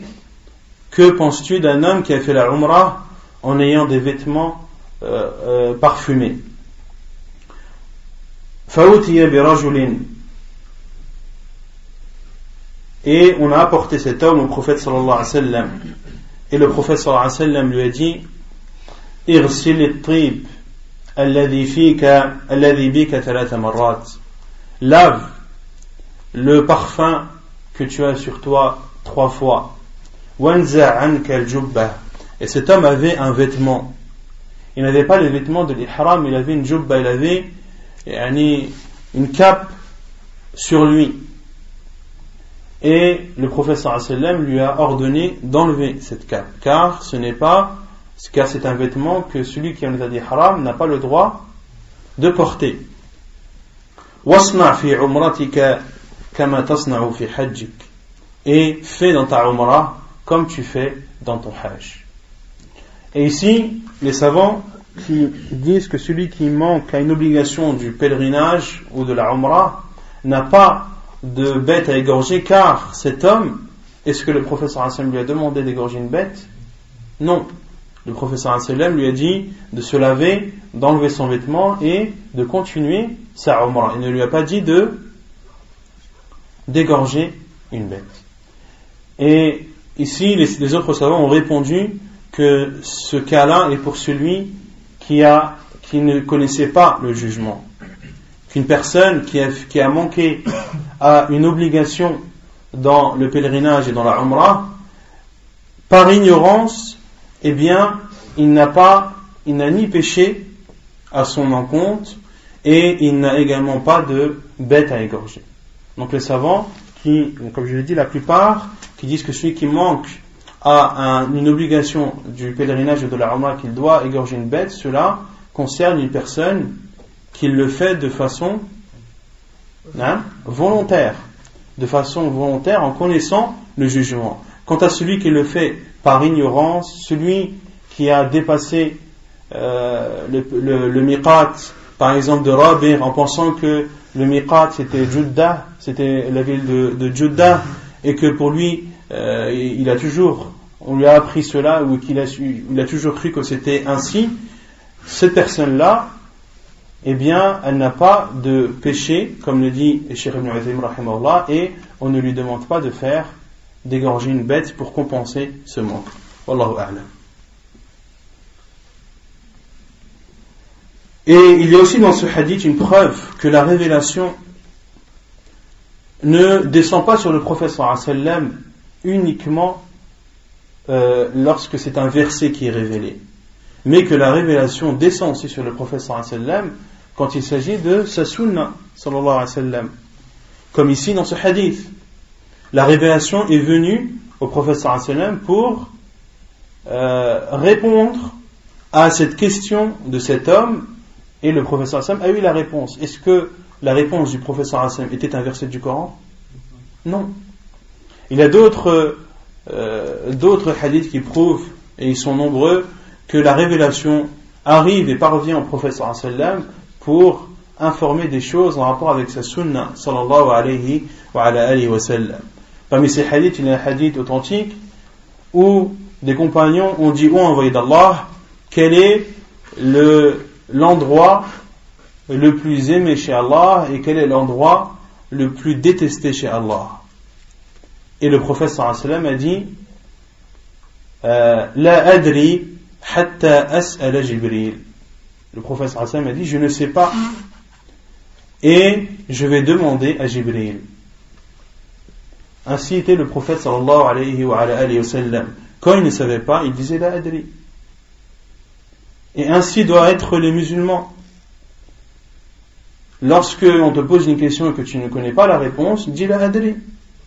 Que penses-tu d'un homme qui a fait la Umrah en ayant des vêtements euh, euh, parfumés. Et on a apporté cet homme au prophète sallallahu alayhi wa sallam. Et le prophète sallallahu alayhi wa sallam lui a dit اغسل الطيب الذي فيك الذي بك ثلاث مرات lave le parfum que tu as sur toi trois fois. Et cet homme avait un vêtement. Il n'avait pas les vêtements de l'ihram il avait une jubba il avait une cape sur lui. Et le professeur lui a ordonné d'enlever cette cape. Car ce n'est pas car c'est un vêtement que celui qui en a dit haram n'a pas le droit de porter et fais dans ta umrah comme tu fais dans ton hajj et ici les savants qui disent que celui qui manque à une obligation du pèlerinage ou de la umrah n'a pas de bête à égorger car cet homme, est-ce que le professeur Hassan lui a demandé d'égorger une bête? Non. Le professeur Hassan lui a dit de se laver, d'enlever son vêtement et de continuer sa umrah. Il ne lui a pas dit de d'égorger une bête. Et ici, les, autres savants ont répondu que ce cas-là est pour celui qui, a, qui ne connaissait pas le jugement. Qu'une personne qui a, qui a manqué à une obligation dans le pèlerinage et dans la Umrah, par ignorance, eh bien, il n'a pas, il n'a ni péché à son encontre et il n'a également pas de bête à égorger. Donc les savants, qui, comme je l'ai dit, la plupart, qui disent que celui qui manque à une obligation du pèlerinage de la Umrah qu'il doit égorger une bête, cela concerne une personne qui le fait de façon hein, volontaire, de façon volontaire en connaissant le jugement. Quant à celui qui le fait par ignorance, celui qui a dépassé euh, le, le, par exemple de Rabir, en pensant que le miqat c'était Judah, c'était la ville de, de et que pour lui, euh, il a toujours, on lui a appris cela, ou qu'il a, toujours cru que c'était ainsi, cette personne-là, eh bien, elle n'a pas de péché, comme le dit Cheikh Ibn Azim, et on ne lui demande pas de faire d'égorger une bête pour compenser ce manque. Et il y a aussi dans ce hadith une preuve que la révélation ne descend pas sur le prophète sallam uniquement euh, lorsque c'est un verset qui est révélé, mais que la révélation descend aussi sur le prophète sallam quand il s'agit de sa sunna comme ici dans ce hadith. La révélation est venue au prophète sallam pour euh, répondre à cette question de cet homme et le professeur a eu la réponse. Est-ce que la réponse du professeur Hassan était un verset du Coran? Non. Il y a d'autres euh, d'autres hadiths qui prouvent, et ils sont nombreux, que la révélation arrive et parvient au professeur Hassan pour informer des choses en rapport avec sa sunna sallallahu alayhi wa, alayhi wa. Parmi ces hadiths, il y a un hadith authentique où des compagnons ont dit, oh envoyé d'Allah, quel est le l'endroit le plus aimé chez Allah et quel est l'endroit le plus détesté chez Allah. Et le prophète sallam a dit euh, La adri hatta as'ala Jibril. Le prophète sallam a dit Je ne sais pas et je vais demander à Jibril. Ainsi était le prophète sallallahu alayhi wa, alayhi. Quand il ne savait pas, il disait La adri. Et ainsi doivent être les musulmans. Lorsque on te pose une question et que tu ne connais pas la réponse, dis la adri.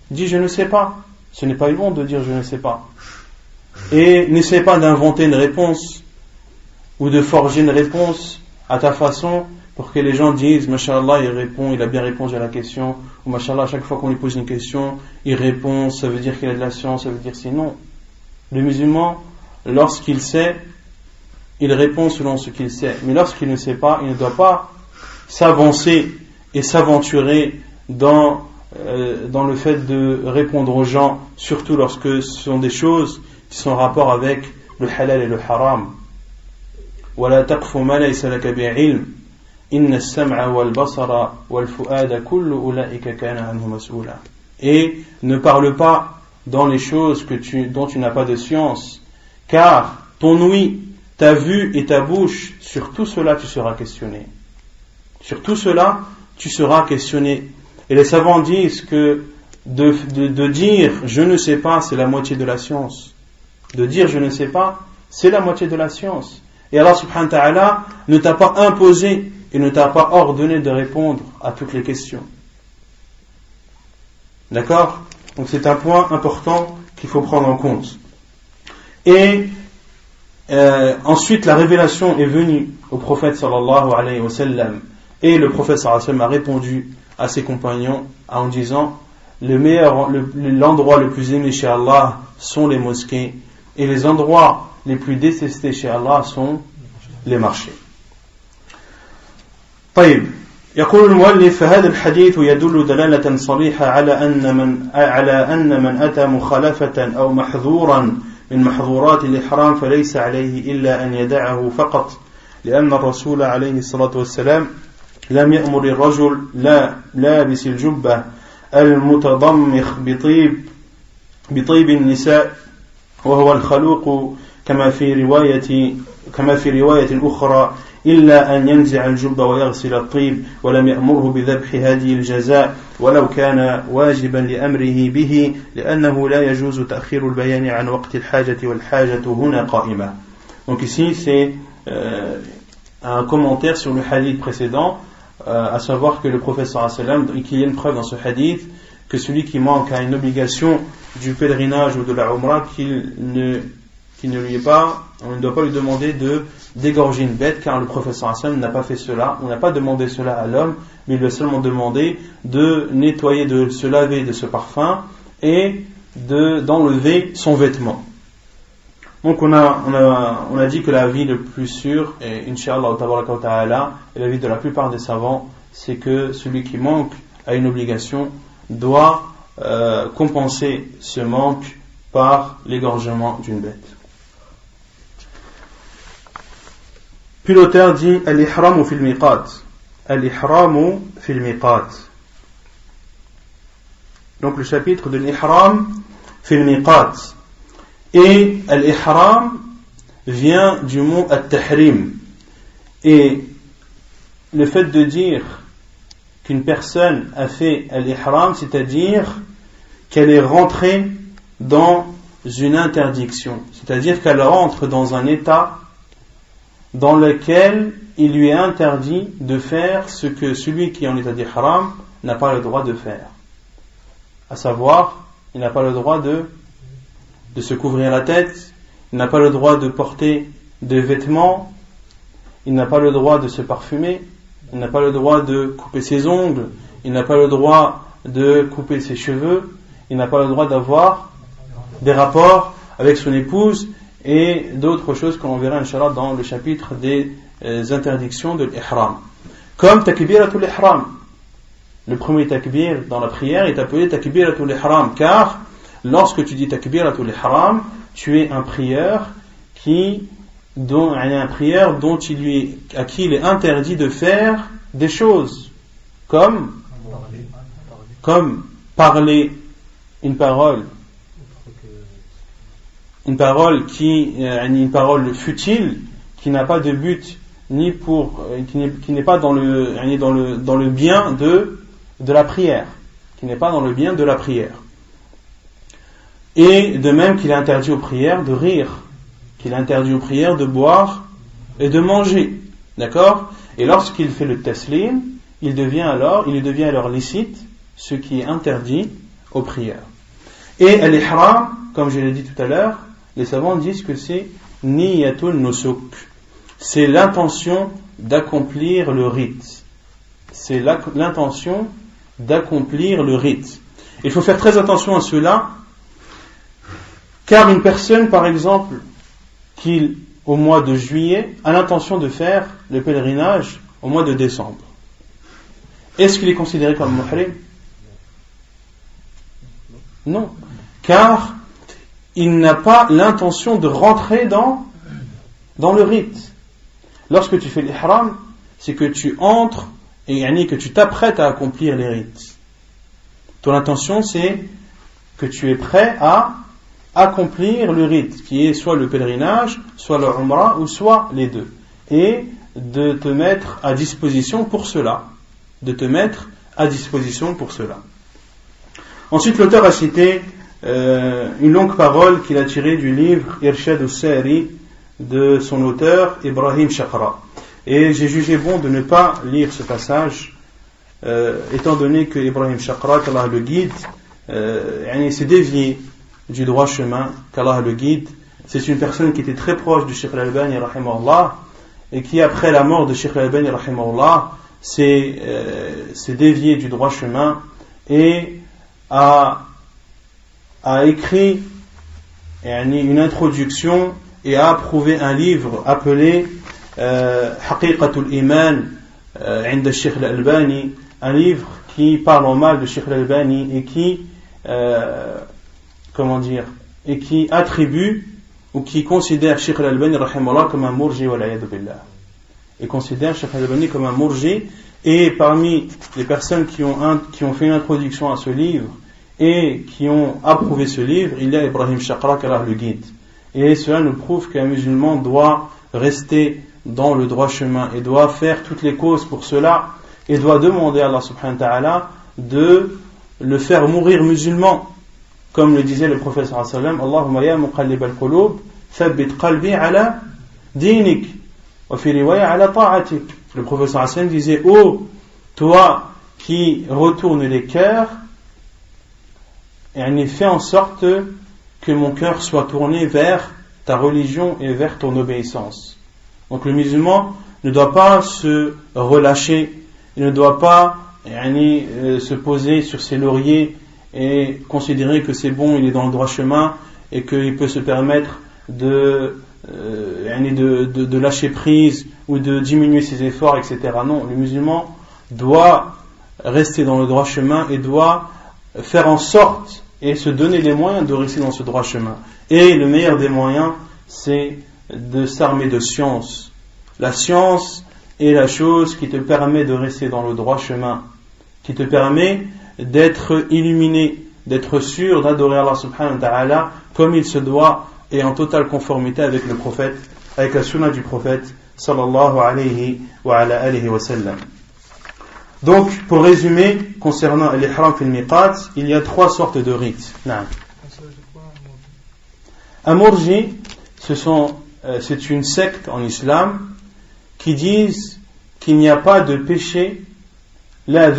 Dis je ne sais pas. Ce n'est pas honte de dire je ne sais pas. Et n'essaie pas d'inventer une réponse ou de forger une réponse à ta façon pour que les gens disent Mashallah, il répond, il a bien répondu à la question, ou Mashallah, à chaque fois qu'on lui pose une question, il répond, ça veut dire qu'il a de la science, ça veut dire sinon. Le musulman, lorsqu'il sait, il répond selon ce qu'il sait. Mais lorsqu'il ne sait pas, il ne doit pas s'avancer et s'aventurer dans, euh, dans le fait de répondre aux gens, surtout lorsque ce sont des choses qui sont en rapport avec le halal et le haram. ولا تقف ما ليس لك بعلم إن السمع والبصر والفؤاد كل أولئك كان عنه مسؤولا Et ne parle pas dans les choses que tu, dont tu n'as pas de science, car ton ouïe, ta vue et ta bouche, sur tout cela tu seras questionné. Sur tout cela, tu seras questionné. Et les savants disent que de, de, dire je ne sais pas, c'est la moitié de la science. De dire je ne sais pas, c'est la moitié de la science. Et Allah subhanahu wa ta'ala ne t'a pas imposé et ne t'a pas ordonné de répondre à toutes les questions. D'accord? Donc c'est un point important qu'il faut prendre en compte. Et euh, ensuite, la révélation est venue au prophète sallallahu alayhi wa sallam. Et le prophète sallallahu alayhi wa sallam a répondu à ses compagnons en disant le meilleur, l'endroit le, plus aimé chez Allah sont les mosquées et les endroits les plus détestés chez Allah sont les marchés. طيب يقول المؤلف فهذا الحديث يدل دلالة صريحة على أن من على أن من أتى مخالفة أو محظورا من محظورات الإحرام فليس عليه إلا أن يدعه فقط لأن الرسول عليه الصلاة والسلام لم يأمر الرجل لا لابس الجبة المتضمخ بطيب بطيب النساء وهو الخلوق كما في رواية كما في رواية أخرى إلا أن ينزع الجب ويغسل الطيب ولم يأمره بذبح هذه الجزاء ولو كان واجبا لأمره به لأنه لا يجوز تأخير البيان عن وقت الحاجة والحاجة هنا قائمة Donc ici c'est euh, un commentaire sur le hadith précédent euh, à savoir que le professeur sallam qu'il y a une preuve dans ce hadith que celui qui manque à une obligation du pèlerinage ou de la umrah qu'il ne qu'il ne lui est pas, on ne doit pas lui demander de d'égorger une bête, car le professeur sallam n'a pas fait cela, on n'a pas demandé cela à l'homme, mais il lui a seulement demandé de nettoyer, de se laver de ce parfum et de d'enlever son vêtement. Donc on a, on a, on a dit que la vie le plus sûre, et Inch'Allah et la vie de la plupart des savants, c'est que celui qui manque à une obligation doit euh, compenser ce manque par l'égorgement d'une bête. Puis l'auteur dit Al-ihramu fil miqat. Al-ihramu fil miqat. Donc le chapitre de l'ihram fil miqat. Et al-ihram vient du mot at-tahrim. Et le fait de dire qu'une personne a fait al-ihram, c'est-à-dire qu'elle est rentrée dans une interdiction, c'est-à-dire qu'elle rentre dans un état dans lequel il lui est interdit de faire ce que celui qui est en état d'ihram n'a pas le droit de faire. À savoir, il n'a pas le droit de, de se couvrir la tête, il n'a pas le droit de porter des vêtements, il n'a pas le droit de se parfumer, il n'a pas le droit de couper ses ongles, il n'a pas le droit de couper ses cheveux, il n'a pas le droit d'avoir des rapports avec son épouse et d'autres choses qu'on verra inshallah dans le chapitre des euh, interdictions de l'ihram. Comme takbiratul ihram. Le premier takbir dans la prière est appelé takbiratul ihram car lorsque tu dis takbiratul ihram, tu es un prieur qui dont, un prieur dont il lui, à qui il est interdit de faire des choses comme comme parler une parole une parole qui euh, une parole futile qui n'a pas de but ni pour euh, qui n'est pas dans le dans le dans le bien de de la prière. Qui n'est pas dans le bien de la prière. Et de même qu'il interdit aux prières de rire qu'il interdit aux prières de boire et de manger. D'accord? Et lorsqu'il fait le taslim il devient alors il devient alors licite ce qui est interdit aux prières. Et al-ihram comme je l'ai dit tout à l'heure les savants disent que c'est niyatul nusuk. C'est l'intention d'accomplir le rite. C'est l'intention d'accomplir le rite. Il faut faire très attention à cela, car une personne, par exemple, qui au mois de juillet a l'intention de faire le pèlerinage au mois de décembre, est-ce qu'il est considéré comme muhrim? Non, car il n'a pas l'intention de rentrer dans, dans le rite. lorsque tu fais l'ihram, c'est que tu entres et que tu t'apprêtes à accomplir les rites. Ton intention, c'est que tu es prêt à accomplir le rite, qui est soit le pèlerinage, soit le umrah, ou soit les deux. Et de te mettre à disposition pour cela. De te mettre à disposition pour cela. Ensuite, l'auteur a cité euh, une longue parole qu'il a tirée du livre Irshad al-Sari de son auteur Ibrahim Shakra. Et j'ai jugé bon de ne pas lire ce passage, euh, étant donné que Ibrahim Shakra, qu'Allah le guide, euh, s'est dévié du droit chemin, qu'Allah le guide. C'est une personne qui était très proche du Sheikh al-Albani, et qui, après la mort de Sheikh al-Albani, s'est euh, dévié du droit chemin et a, a écrit une introduction et a approuvé un livre appelé euh, Haqiqatul Iman عند الشيخ الألباني un livre qui parle en mal de Sheikh al-Albani et qui euh, comment dire et qui attribue ou qui considère Sheikh al-Albani comme un mourji billah et considère Sheikh al-Albani comme un mourji et parmi les personnes qui ont, un, qui ont fait une introduction à ce livre et qui ont approuvé ce livre, il y a Ibrahim Shakra qui le guide. Et cela nous prouve qu'un musulman doit rester dans le droit chemin et doit faire toutes les causes pour cela et doit demander à Allah subhanahu wa ta'ala de le faire mourir musulman. Comme le disait le prophète sallam, Allahumma ya muqallib al-qulub, thabbit qalbi ala dinik, wa fi riwaya ala ta'atik. Le prophète sallam disait, oh, toi qui retourne les cœurs, et fait en sorte que mon cœur soit tourné vers ta religion et vers ton obéissance. Donc le musulman ne doit pas se relâcher, il ne doit pas euh, se poser sur ses lauriers et considérer que c'est bon, il est dans le droit chemin et qu'il peut se permettre de, euh, de, lâcher prise ou de diminuer ses efforts, etc. Non, le musulman doit rester dans le droit chemin et doit faire en sorte et se donner les moyens de rester dans ce droit chemin. Et le meilleur des moyens, c'est de s'armer de science. La science est la chose qui te permet de rester dans le droit chemin, qui te permet d'être illuminé, d'être sûr d'adorer Allah subhanahu wa ta'ala comme il se doit et en totale conformité avec le prophète, avec la sunna du prophète sallallahu alayhi wa ala alihi wa sallam. Donc, pour résumer, concernant l'ihram fil miqat, il y a trois sortes de rites. Un mourji, euh, c'est une secte en islam qui disent qu'il n'y a pas de péché la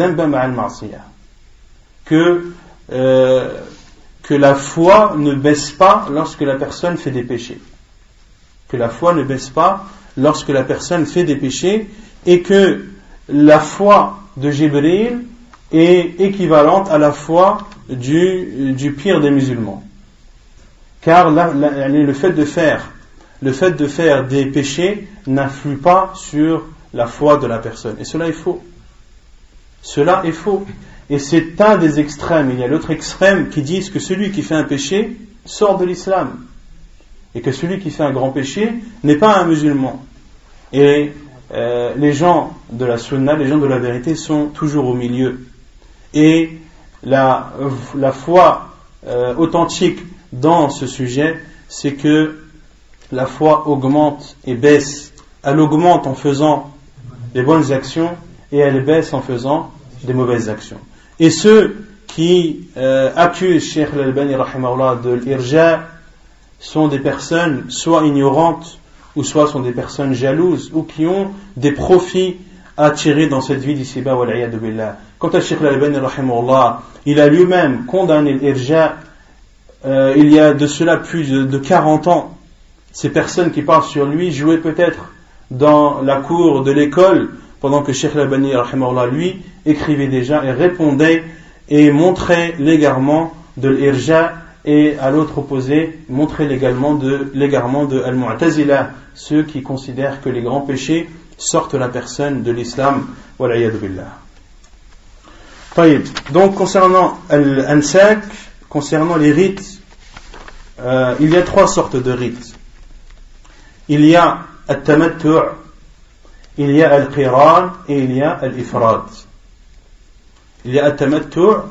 que euh, que la foi ne baisse pas lorsque la personne fait des péchés. Que la foi ne baisse pas lorsque la personne fait des péchés et que la foi de Jibril est équivalente à la foi du, du pire des musulmans. Car le fait de faire le fait de faire des péchés n'influe pas sur la foi de la personne. Et cela est faux. Cela est faux. Et c'est un des extrêmes. Il y a l'autre extrême qui dit que celui qui fait un péché sort de l'islam. Et que celui qui fait un grand péché n'est pas un musulman. Et euh, les gens de la sunna, les gens de la vérité sont toujours au milieu. Et la, foi euh, authentique dans ce sujet, c'est que la foi augmente et baisse. Elle augmente en faisant des bonnes actions et elle baisse en faisant des mauvaises actions. Et ceux qui euh, accusent Sheikh al-Albani de l'irja sont des personnes soit ignorantes ou soit sont des personnes jalouses, ou qui ont des profits à tirer dans cette vie d'ici-bas, Quant à Sheikh al-Albani, il a lui-même condamné l'irja euh, il y a de cela plus de, 40 ans. Ces personnes qui parlent sur lui jouaient peut-être dans la cour de l'école, pendant que Sheikh al-Albani, lui, écrivait déjà et répondait et montrait l'égarement de l'irja et à l'autre opposé, montrer l'égarement de, l'égarement de Al-Mu'tazila, ceux qui considèrent que les grands péchés sortent la personne de l'islam. Donc concernant Al-Ansak, concernant les rites, euh, il y a trois sortes de rites. Il y a Al-Tamattu' il y a al-qiran et il y a al-ifrad. Il y a al-tamattu',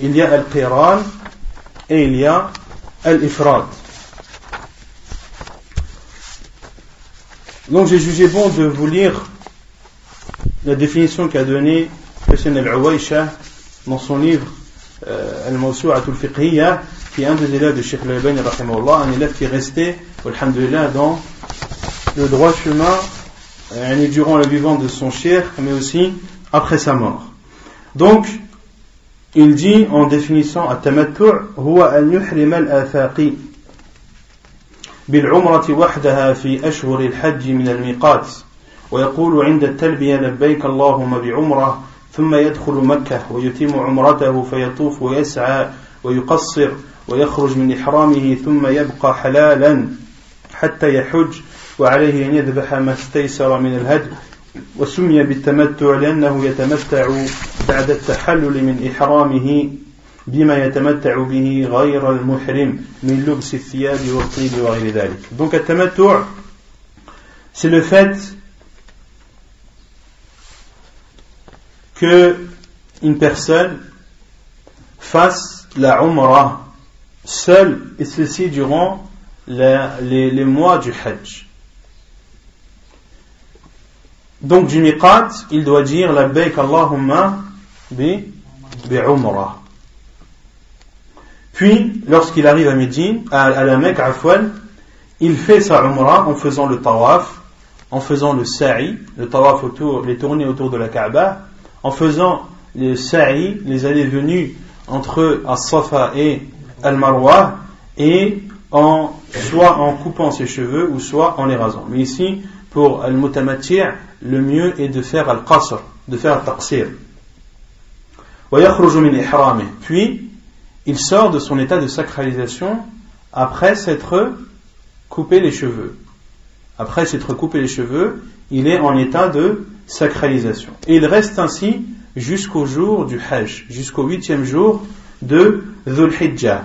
il y a al-qiran et il y a al-ifrad. Donc j'ai jugé bon de vous lire la définition qu'a donnée Hussein al-Awaisha dans son livre euh, Al-Mawsu'at al-Fiqhiyya qui est un des élèves de Sheikh al-Albani un élève qui est resté, alhamdulillah, dans le droit chemin euh, durant le vivant de son cher, mais aussi après sa mort. Donc, il dit en définissant التمتع هو أن يحرم الآفاق بالعمرة وحدها في أشهر الحج من الميقات ويقول عند التلبية لبيك اللهم بعمرة ثم يدخل مكة ويتم عمرته فيطوف ويسعى ويقصر ويخرج من إحرامه ثم يبقى حلالا حتى يحج وعليه أن يذبح ما استيسر من الهدي وسمي بالتمتع لأنه يتمتع بعد التحلل من إحرامه بما يتمتع به غير المحرم من لبس الثياب والطيب وغير ذلك. Donc التمتع c'est le fait que une personne fasse la umrah seule et ceci durant les, les, les mois du hajj. Donc du miqat, il doit dire la baik Allahumma bi, bi umrah. Puis, lorsqu'il arrive à Médine, à, la Mecque, Afwan, il fait sa umrah en faisant le tawaf, en faisant le sa'i, le tawaf autour, les tournées autour de la Kaaba, en faisant le sa'i, les allées-venues entre As-Safa et Al-Marwa, et soit en coupant ses cheveux ou soit en les rasant. Mais ici, pour Al-Mutamati' le mieux est de faire al-qasr, de faire al-taqsir. Puis, il sort de son état de sacralisation après s'être coupé les cheveux. Après s'être coupé les cheveux, il est en état de sacralisation. Et il reste ainsi jusqu'au jour du Hajj, jusqu'au huitième jour de Dhul Hijjah.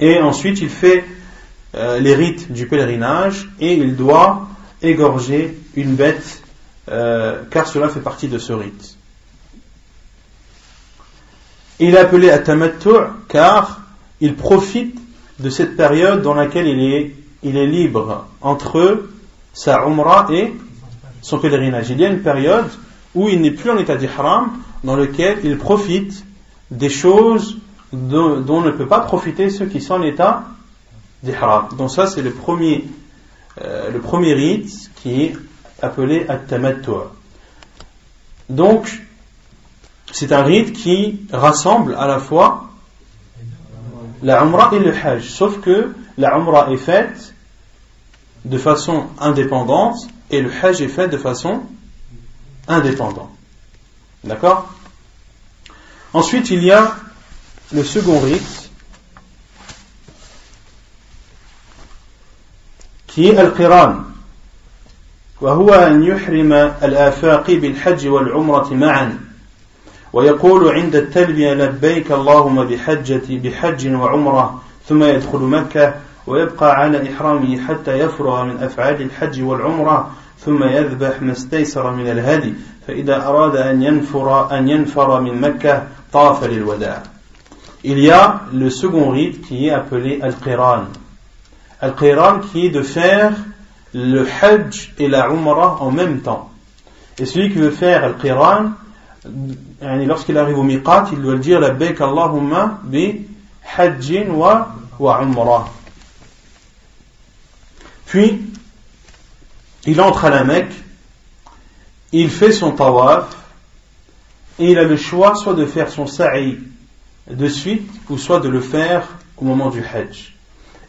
Et ensuite, il fait euh, les rites du pèlerinage et il doit égorger une bête euh, car cela fait partie de ce rite. Il est appelé à car il profite de cette période dans laquelle il est, il est libre entre sa umrah et son pèlerinage. Il y a une période où il n'est plus en état d'ihram, dans lequel il profite des choses dont, ne peut pas profiter ceux qui sont en état d'ihram. Donc ça c'est le premier, euh, le premier rite qui est appelé at-tamattu'. Donc, c'est un rite qui rassemble à la fois la Umrah et le Hajj. Sauf que la Umrah est faite de façon indépendante et le Hajj est fait de façon indépendante. D'accord? Ensuite, il y a le second rite qui est Al-Qiran. وهو أن يحرم الآفاق بالحج والعمرة معا ويقول عند التلبية لبيك اللهم بحجة بحج وعمرة ثم يدخل مكة ويبقى على إحرامه حتى يفرغ من أفعال الحج والعمرة ثم يذبح ما استيسر من الهدي فإذا أراد أن ينفر أن ينفر من مكة طاف للوداع. Il y a le second rite qui est appelé Al-Qiran. Al-Qiran qui est de faire le Hajj et la Umrah en même temps. Et celui qui veut faire le Qiran, lorsqu'il arrive au Miqat, il doit dire la Baik Allahumma bi Hajjin wa, wa Umrah. Puis, il entre à la Mecque, il fait son tawaf, et il a le choix soit de faire son sa'i de suite, ou soit de le faire au moment du Hajj.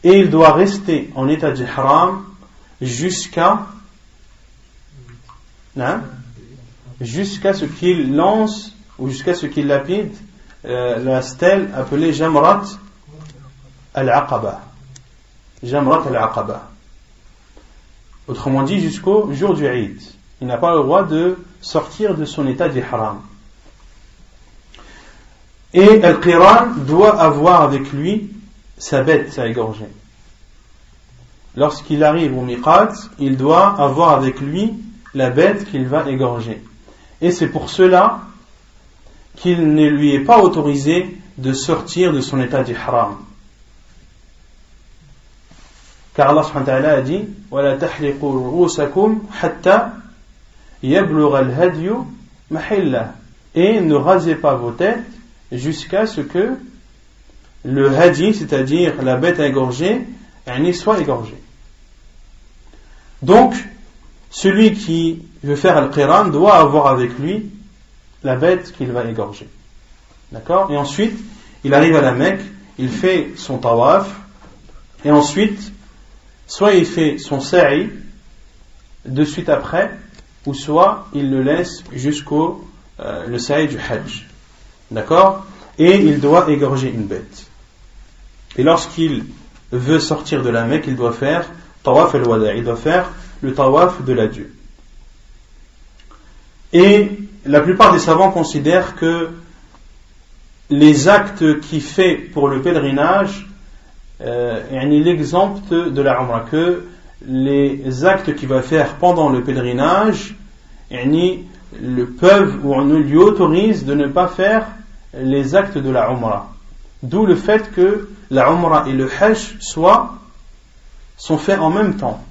Et il doit rester en état d'ihram jusqu'à hein, jusqu'à ce qu'il lance ou jusqu'à ce qu'il lapide euh, la stèle appelée Jamrat al-Aqaba. Jamrat al-Aqaba. Autrement dit, jusqu'au jour du Eid. Il n'a pas le droit de sortir de son état d'ihram. Et Al-Qiran doit avoir avec lui sa bête, sa lorsqu'il arrive au miqat, il doit avoir avec lui la bête qu'il va égorger. Et c'est pour cela qu'il ne lui est pas autorisé de sortir de son état d'ihram. Car Allah subhanahu wa ta'ala a dit وَلَا تَحْلِقُوا رُؤُوسَكُمْ حَتَّى يَبْلُغَ الْهَدْيُ مَحِلَّهُ Et ne rasez pas vos têtes jusqu'à ce que le hadi, c'est-à-dire la bête égorgée, soit égorgée. Donc, celui qui veut faire al-qiran doit avoir avec lui la bête qu'il va égorger. D'accord? Et ensuite, il arrive à la Mecque, il fait son tawaf, et ensuite, soit il fait son sa'i de suite après, ou soit il le laisse jusqu'au euh, le sa'i du hajj. D'accord? Et il doit égorger une bête. Et lorsqu'il veut sortir de la Mecque, il doit faire tawaf al-wada, il doit faire le tawaf de l'adieu. Et la plupart des savants considèrent que les actes qu'il fait pour le pèlerinage, euh, l'exemple de la Umrah, que les actes qu'il va faire pendant le pèlerinage, le peuvent ou on lui autorise de ne pas faire les actes de la Umrah. D'où le fait que la Umrah et le Hajj soient, sont faits en même temps.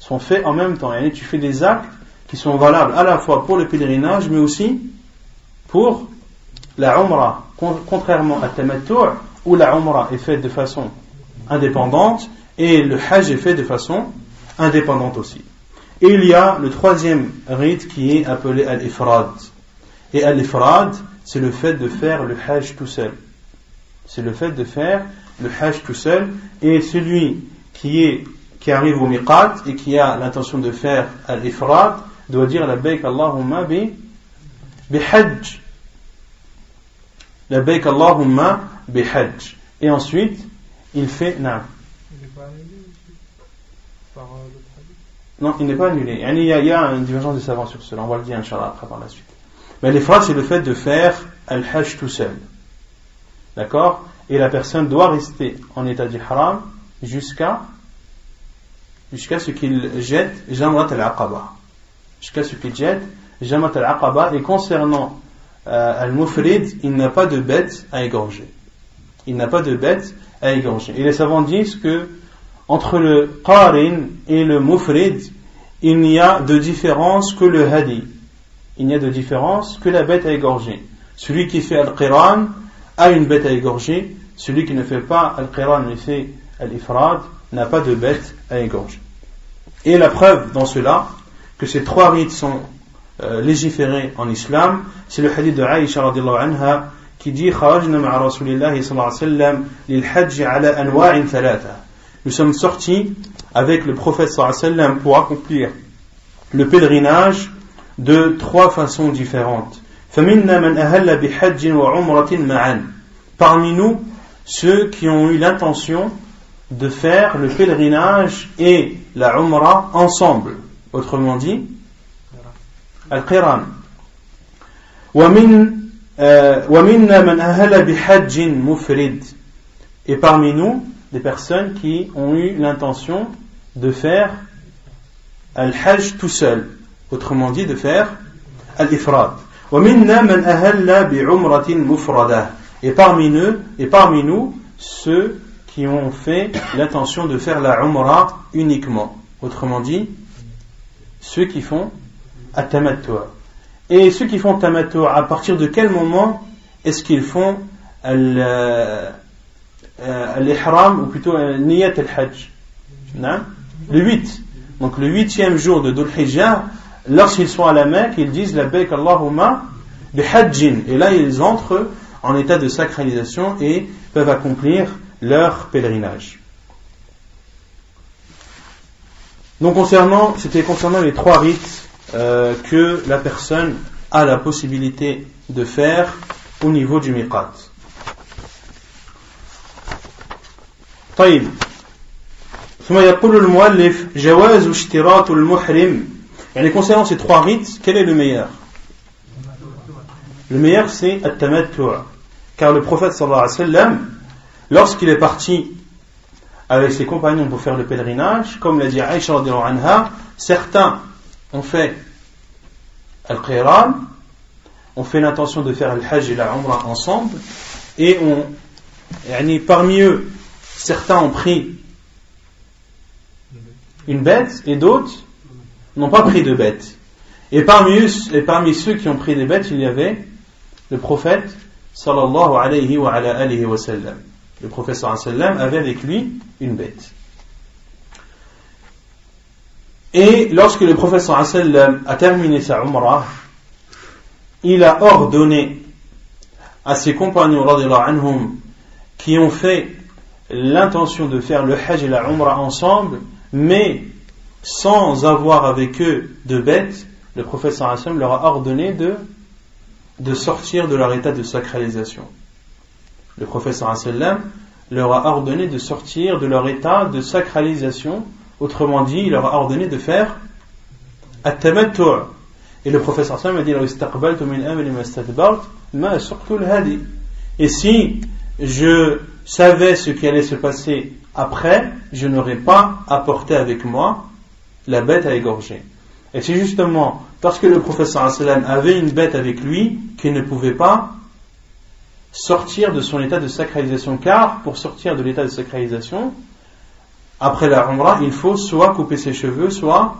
Sont faits en même temps. Et tu fais des actes qui sont valables à la fois pour le pèlerinage, mais aussi pour la Umrah. Contrairement à Tamattu' où la Umrah est faite de façon indépendante et le Hajj est fait de façon indépendante aussi. Et il y a le troisième rite qui est appelé Al-Ifrad. Et Al-Ifrad, c'est le fait de faire le Hajj tout seul. C'est le fait de faire le Hajj tout seul. Et celui qui, est, qui arrive au Miqat et qui a l'intention de faire Al-Ifrad, doit dire la baik Allahumma bi, bi hajj. La baik Allahumma bi hajj. Et ensuite, il fait na. Il n'est pas annulé par euh, Non, il n'est pas annulé. Il y, a, il y a une divergence des savants sur cela. On va le dire, Inch'Allah, après par la suite. Mais l'ifrad, c'est le fait de faire al-hajj tout seul. D'accord? Et la personne doit rester en état d'ihram jusqu'à jusqu'à ce qu'il jette Jamrat al-Aqaba jusqu'à ce qu'il jette Jamat al-Aqaba. Et concernant euh, Al-Mufrid, il n'a pas de bête à égorger. Il n'a pas de bête à égorger. Et les savants disent que entre le Qarin et le Mufrid, il n'y a de différence que le Hadi. Il n'y a de différence que la bête à égorger. Celui qui fait Al-Qiran a une bête à égorger, celui qui ne fait pas al-qiran mais fait al-ifrad n'a pas de bête à égorger. Et la preuve dans cela, que ces trois rites sont euh, légiférés en islam, c'est le hadith de Aïcha anha qui dit Nous sommes sortis avec le prophète sallam pour accomplir le pèlerinage de trois façons différentes. Parmi nous, ceux qui ont eu l'intention de faire le pèlerinage et la umrah ensemble. Autrement dit, al-qiran. Et parmi nous, des personnes qui ont eu l'intention de faire al-hajj tout seul. Autrement dit, de faire al-ifrad. Et parmi nous, et parmi nous, ceux qui ont fait l'intention de faire la Umrah uniquement. Autrement dit, ceux qui font tamattu. Et ceux qui font tamattu, à partir de quel moment est-ce qu'ils font euh, l'ihram ou plutôt niyat al-hajj? Le 8. Donc le huitième jour de Dhul Hijjah, lorsqu'ils sont à la Mecque, ils disent la baik Allahumma bihajjin. Et là, ils entrent en état de sacralisation et peuvent accomplir leur pèlerinage. Donc concernant, c'était concernant les trois rites euh, que la personne a la possibilité de faire au niveau du miqat. طيب ثم يقول المؤلف جواز اشتراط المحرم et concernant ces trois rites, quel est le meilleur? Le meilleur, c'est At-Tamattu'. Car le prophète sallallahu alayhi wa lorsqu'il est parti avec ses compagnons pour faire le pèlerinage, comme l'a dit Aïcha anha, certains ont fait Al-Qiran, ont fait l'intention de faire Al-Hajj et la Umrah ensemble, et parmi eux, certains ont pris une bête et d'autres n'ont pas pris de bête. Et parmi, eux, et parmi ceux qui ont pris des bêtes, il y avait le prophète sallallahu alayhi wa, alayhi wa. Le prophète sallallahu avait avec lui une bête. Et lorsque le prophète sallallahu a terminé sa umrah, il a ordonné à ses compagnons anhum, qui ont fait l'intention de faire le hajj et la umrah ensemble, mais sans avoir avec eux de bêtes, le prophète sallam leur a ordonné de, de sortir de leur état de sacralisation. Le prophète sallam leur a ordonné de sortir de leur état de sacralisation. Autrement dit, il leur a ordonné de faire at Et le prophète sallam a dit Et si je savais ce qui allait se passer après, je n'aurais pas apporté avec moi la bête à égorger. Et c'est justement parce que le professeur avait une bête avec lui qu'il ne pouvait pas sortir de son état de sacralisation. Car pour sortir de l'état de sacralisation, après la Umrah, il faut soit couper ses cheveux, soit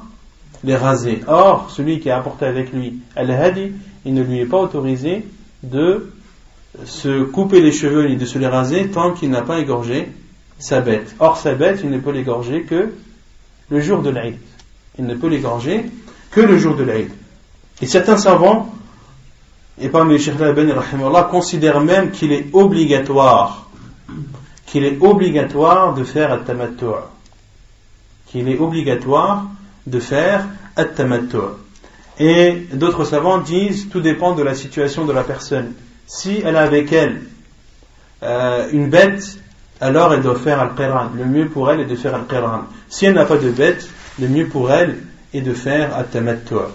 les raser. Or, celui qui a apporté avec lui Al-Hadi, il ne lui est pas autorisé de se couper les cheveux et de se les raser tant qu'il n'a pas égorgé sa bête. Or, sa bête, il ne peut l'égorger que le jour de l'Aïd. Il ne peut l'égorger que le jour de l'Aïd. Et certains savants, et parmi les Cheikh Ben considèrent même qu'il est obligatoire, qu'il est obligatoire de faire at Qu'il est obligatoire de faire at Et d'autres savants disent, tout dépend de la situation de la personne. Si elle a avec elle euh, une bête, alors elle doit faire al-qiran. Le mieux pour elle est de faire al-qiran. Si elle n'a pas de bête, le mieux pour elle est de faire at-tamattu'.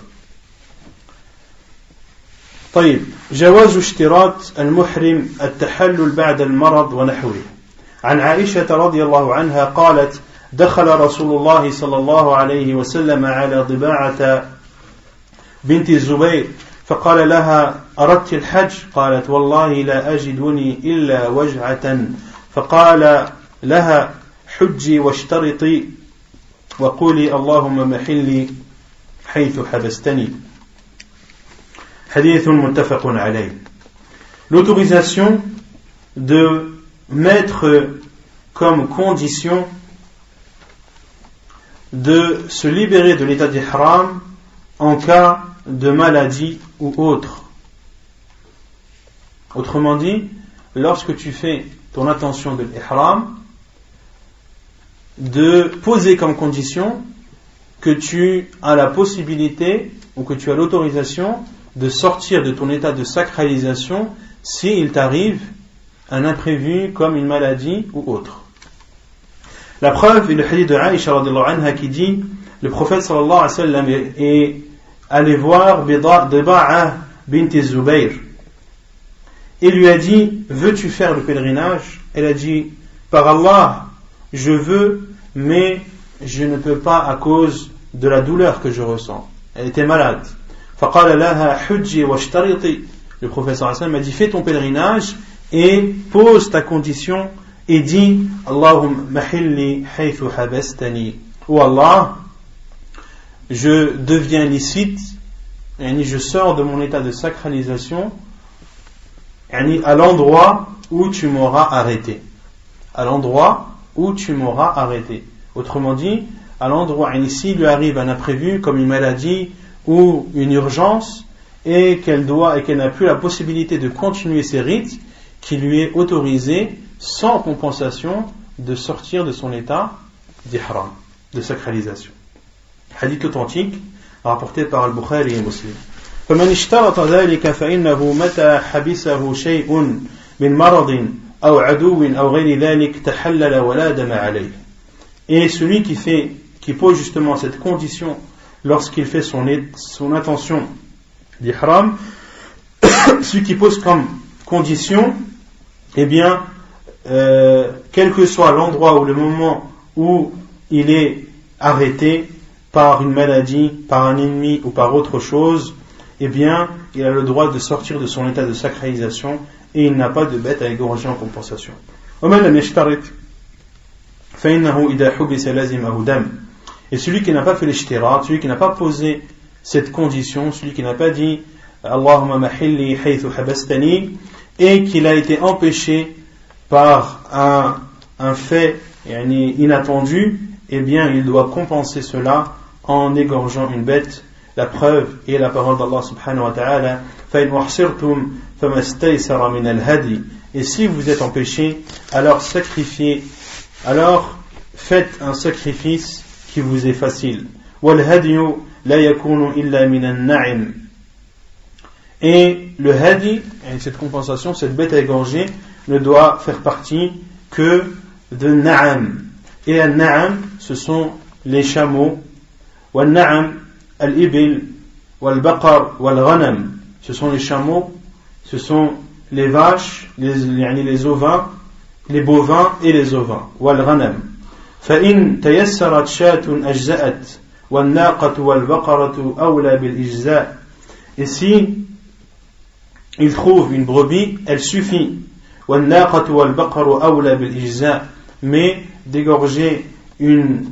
طيب جواز اشتراط المحرم التحلل بعد المرض ونحوه. عن عائشة رضي الله عنها قالت دخل رسول الله صلى الله عليه وسلم على ضباعة بنت الزبير فقال لها أردت الحج؟ قالت والله لا أجدني إلا وجعة. فقال لها حجي واشترطي. وقولي اللهم محلي حيث حبستني حديث متفق عليه l'autorisation de mettre comme condition de se libérer de l'état d'ihram en cas de maladie ou autre. Autrement dit, lorsque tu fais ton attention de l'ihram, de poser comme condition que tu as la possibilité ou que tu as l'autorisation de sortir de ton état de sacralisation s'il t'arrive un imprévu comme une maladie ou autre. La preuve est le hadith de Aisha anha qui dit le prophète sallallahu sallam est allé voir Bida'a bint Zubayr et lui a dit veux-tu faire le pèlerinage? Elle a dit par Allah je veux, mais je ne peux pas à cause de la douleur que je ressens. Elle était malade. Le professeur m'a dit fais ton pèlerinage et pose ta condition et dis Allahumma haythu habastani. Ou Allah, je deviens licite, et je sors de mon état de sacralisation à l'endroit où tu m'auras arrêté. À l'endroit où tu m'auras arrêté. Autrement dit, à l'endroit ici il lui arrive un imprévu comme une maladie ou une urgence et qu'elle doit et qu'elle n'a plus la possibilité de continuer ses rites, qui lui est autorisé sans compensation de sortir de son état d'ihram, de sacralisation. Hadith authentique rapporté par Al-Bukhari et Muslim. فمن اشترط ذلك فإنه متى حبسه شيء من مرض et celui qui fait, qui pose justement cette condition lorsqu'il fait son, son intention d'ihram, <coughs> celui qui pose comme condition, eh bien, euh, quel que soit l'endroit ou le moment où il est arrêté, par une maladie, par un ennemi ou par autre chose, eh bien, il a le droit de sortir de son état de sacralisation et il n'a pas de bête à égorger en compensation. Et celui qui n'a pas fait l'ishtirat, celui qui n'a pas posé cette condition, celui qui n'a pas dit Allahumma mahilli haythu habastani et qu'il a été empêché par un, un fait inattendu, eh bien il doit compenser cela en égorgeant une bête. La preuve est la parole d'Allah subhanahu wa ta'ala et si vous êtes empêché, alors sacrifiez, alors faites un sacrifice qui vous est facile. Et le hadi, cette compensation, cette bête à égorger, ne doit faire partie que de na'am. Et un na'am, ce sont les chameaux. Wa na'am, al-ibil, wal-baqar Ce sont les chameaux, ce sont les vaches, les, les ovins, les bovins et les ovins. Wal-ghanam. فإن تيسرت شاة أجزأت والناقة والبقرة أولى بالإجزاء Et si il trouve une brebis, elle suffit. Mais d'égorger une,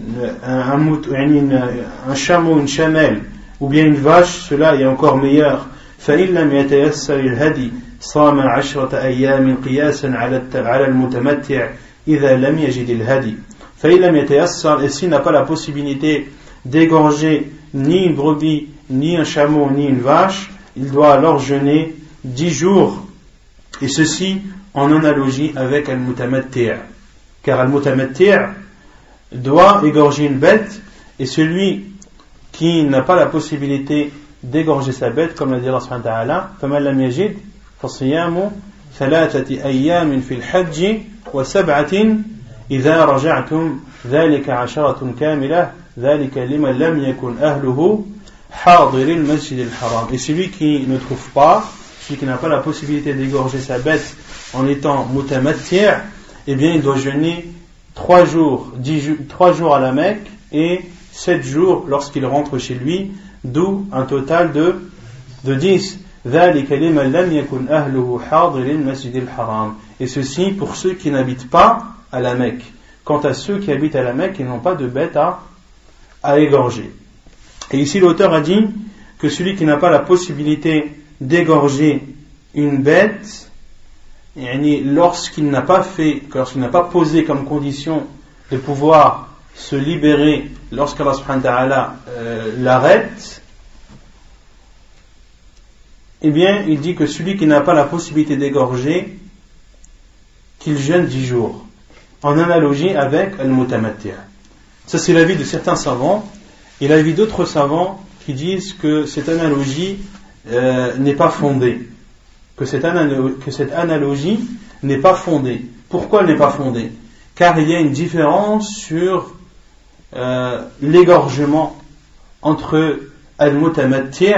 un, un, un chameau, une chamelle, ou bien une vache, cela est encore meilleur. فإن لم يتيسر الهدي صام عشرة أيام قياسا على على المتمتع إذا لم يجد الهدي فإن لم يتيسر et s'il n'a pas la possibilité d'égorger ni une brebis, ni un chameau, ni une vache, il doit alors jeûner dix jours, et ceci en analogie avec Al-Mutamatti' car Al-Mutamatti' doit égorger une bête, et celui qui n'a pas la possibilité d'égorger sa bête, comme l'a dit Allah subhanahu wa ta'ala, فَمَنْ لَمْ يَجِدْ فَصِيَامُ ثَلَاثَةِ أَيَّامٍ فِي الْحَجِّ وَسَبْعَةٍ إِذَا رَجَعْتُمْ ذَلِكَ عَشَرَةٌ كَامِلَةٌ ذَلِكَ لِمَنْ لَمْ يَكُنْ أَهْلُهُ حَاضِرِ الْمَسْجِدِ الْحَرَامِ Et celui qui ne trouve pas celui qui n'a pas la possibilité d'égorger sa bête en étant mutamatir, eh bien il doit jeûner trois jours, trois jours à la Mecque et sept jours lorsqu'il rentre chez lui, d'où un total de, de 10. Et ceci pour ceux qui n'habitent pas à la Mecque. Quant à ceux qui habitent à la Mecque, ils n'ont pas de bête à, à égorger. Et ici l'auteur a dit que celui qui n'a pas la possibilité d'égorger une bête lorsqu'il n'a pas fait, lorsqu'il n'a pas posé comme condition de pouvoir se libérer lorsqu'Allah subhanahu euh, l'arrête, eh bien, il dit que celui qui n'a pas la possibilité d'égorger, qu'il jeûne dix jours, en analogie avec Al-Mutamattir. Ça, c'est l'avis de certains savants, et l'avis d'autres savants qui disent que cette analogie euh, n'est pas fondée. Que cette analogie n'est pas fondée. Pourquoi elle n'est pas fondée? Car il y a une différence sur euh, l'égorgement entre al-mutamatti'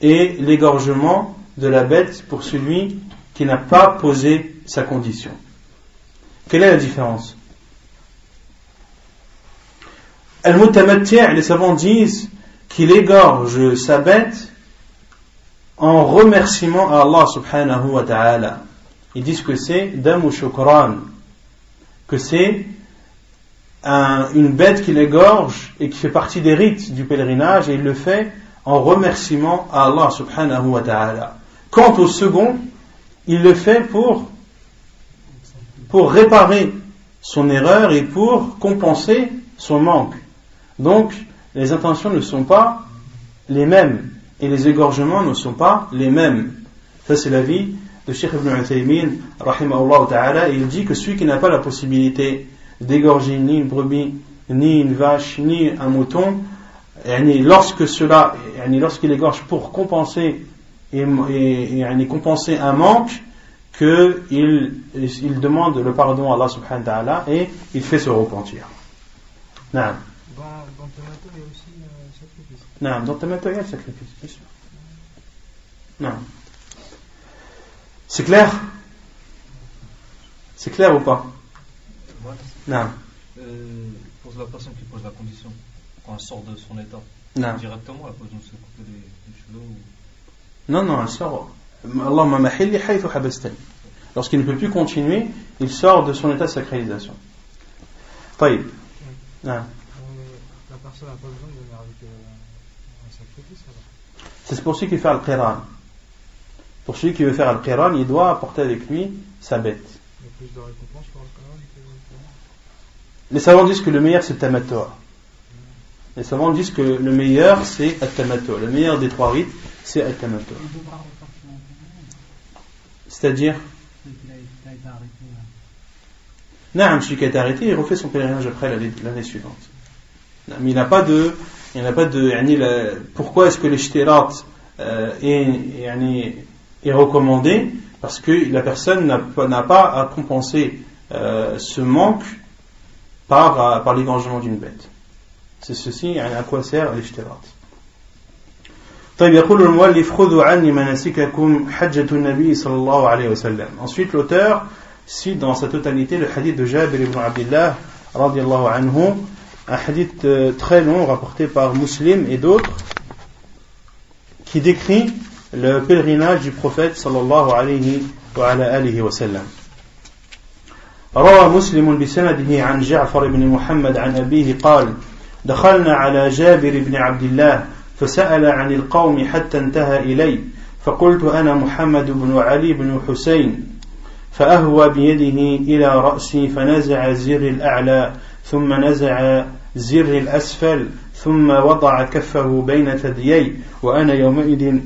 et l'égorgement de la bête pour celui qui n'a pas posé sa condition. Quelle est la différence? Al-mutamatti' les savants disent qu'il égorge sa bête en remerciement à Allah subhanahu wa ta'ala. Ils disent que c'est damu shukran, que c'est une bête qui l'égorge et qui fait partie des rites du pèlerinage et il le fait en remerciement à Allah subhanahu wa ta'ala. Quant au second, il le fait pour, pour réparer son erreur et pour compenser son manque. Donc, les intentions ne sont pas les mêmes et les égorgements ne sont pas les mêmes. Ça, c'est l'avis de Sheikh Ibn Uthaymin, rahimahullah ta'ala, et il dit que celui qui n'a pas la possibilité d'égorger ni une brebis, ni une vache, ni un mouton, et lorsque cela, lorsqu'il égorge pour compenser et, et, et compenser un manque, qu'il il demande le pardon à Allah subhanahu wa ta'ala et il fait se repentir. Non. Dans, dans Tamato, il y a aussi euh, sacrifice. Non, dans Tamato, il y a le sacrifice, bien sûr. C'est clair? C'est clair ou pas? Non. Euh, pour la personne qui pose la condition, quand elle sort de son état, directement elle peut se couper les, les cheveux ou... Non, non, elle sort. Allahumma mahilli haythu habastani. Lorsqu'il ne peut plus continuer, il sort de son état de sacralisation. Taïb. Oui. Non. Euh, la personne n'a pas besoin de venir avec euh, un sacrifice alors C'est pour ceux qui font le qiran. Pour celui qui veut faire le qiran, il doit apporter avec lui sa bête. Les savants disent que le meilleur c'est le Tamattu'. Les savants disent que le meilleur c'est Al-Tamattu'. Le meilleur des trois rites c'est Al-Tamattu'. C'est-à-dire? Non, celui qui a été arrêté, il refait son pèlerinage après l'année suivante. Mais il n'a pas de, il n'a pas de, pourquoi est-ce que l'ishtirat euh, est, est recommandé? Parce que la personne n'a pas, n'a pas à compenser euh, ce manque par, euh, par l'égorgement d'une bête. C'est ceci, yani, à quoi sert l'ishtirat طيب يقول المؤلف خذوا عني مناسككم حجة النبي صلى الله عليه وسلم. Ensuite l'auteur cite dans sa totalité le hadith de Jabir ibn Abdullah radiallahu anhu, un hadith euh, très long rapporté par Muslim et d'autres qui décrit le pèlerinage du prophète sallallahu alayhi wa ala alihi wa sallam. روى مسلم بسنده عن جعفر بن محمد عن أبيه قال دخلنا على جابر بن عبد الله فسأل عن القوم حتى انتهى إلي فقلت أنا محمد بن علي بن حسين فأهوى بيده إلى رأسي فنزع الزر الأعلى ثم نزع الزر الأسفل ثم وضع كفه بين ثديي وأنا يومئذ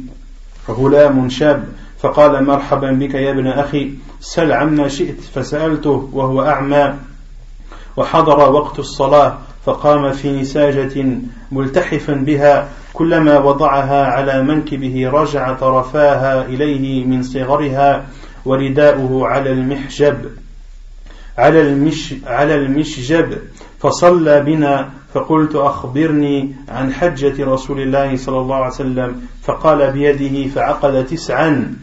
غلام شاب فقال مرحبا بك يا ابن أخي سل عما شئت فسألته وهو أعمى. وحضر وقت الصلاة فقام في نساجة ملتحفا بها كلما وضعها على منكبه رجع طرفاها إليه من صغرها ورداؤه على المحجب على المش على المشجب فصلى بنا فقلت أخبرني عن حجة رسول الله صلى الله عليه وسلم فقال بيده فعقد تسعا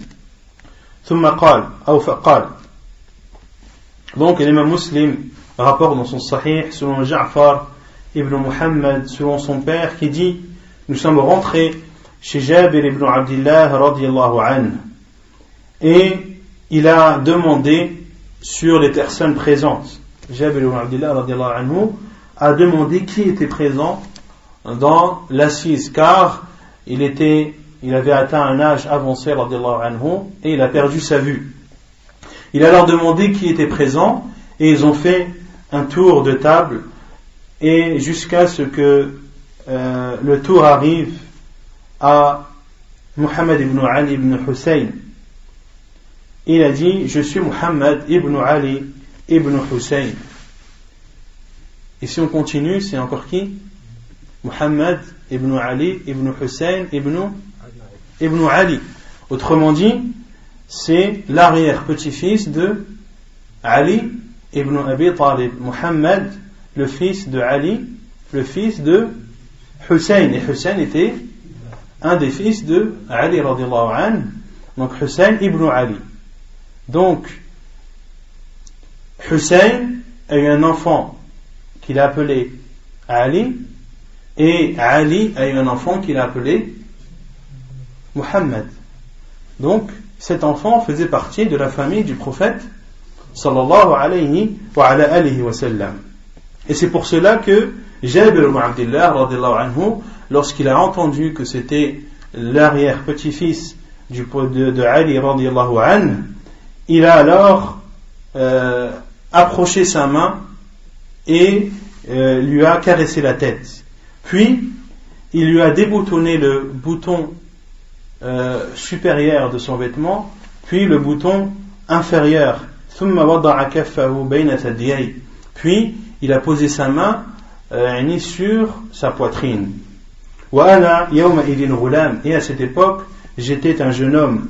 ثم قال أو فقال Donc l'imam Muslim rapporte dans son sahih selon Ja'far ibn Muhammad selon son père qui dit Nous sommes rentrés chez Jabir ibn Abdullah radiallahu anhu et il a demandé sur les personnes présentes. Jabir ibn Abdullah radiallahu anhu a demandé qui était présent dans l'assise car il était il avait atteint un âge avancé anhu et il a perdu sa vue. Il a leur demandé qui était présent et ils ont fait un tour de table et jusqu'à ce que euh, le tour arrive à Muhammad ibn Ali ibn Hussein. Il a dit Je suis Muhammad ibn Ali ibn Hussein. Et si on continue, c'est encore qui? Muhammad ibn Ali ibn Hussein ibn, ibn Ali. Autrement dit, c'est l'arrière-petit-fils de Ali ibn Abi Talib. Muhammad, le fils de Ali, le fils de Hussein. Et Hussein était un des fils de Ali radiallahu anhu. Donc Hussein ibn Ali. Donc, Hussein a eu un enfant qu'il a appelé Ali, et Ali a eu un enfant qu'il a appelé Muhammad. Donc, cet enfant faisait partie de la famille du prophète sallallahu alayhi wa ala sallam. Et c'est pour cela que Jabir ibn Abdullah anhu, lorsqu'il a entendu que c'était l'arrière-petit-fils de, de Ali anhu, il a alors euh, approché sa main et euh, lui a caressé la tête. Puis, il lui a déboutonné le bouton euh, supérieur de son vêtement, puis le bouton inférieur. Puis, il a posé sa main euh, sur sa poitrine. Et à cette époque, j'étais un jeune homme.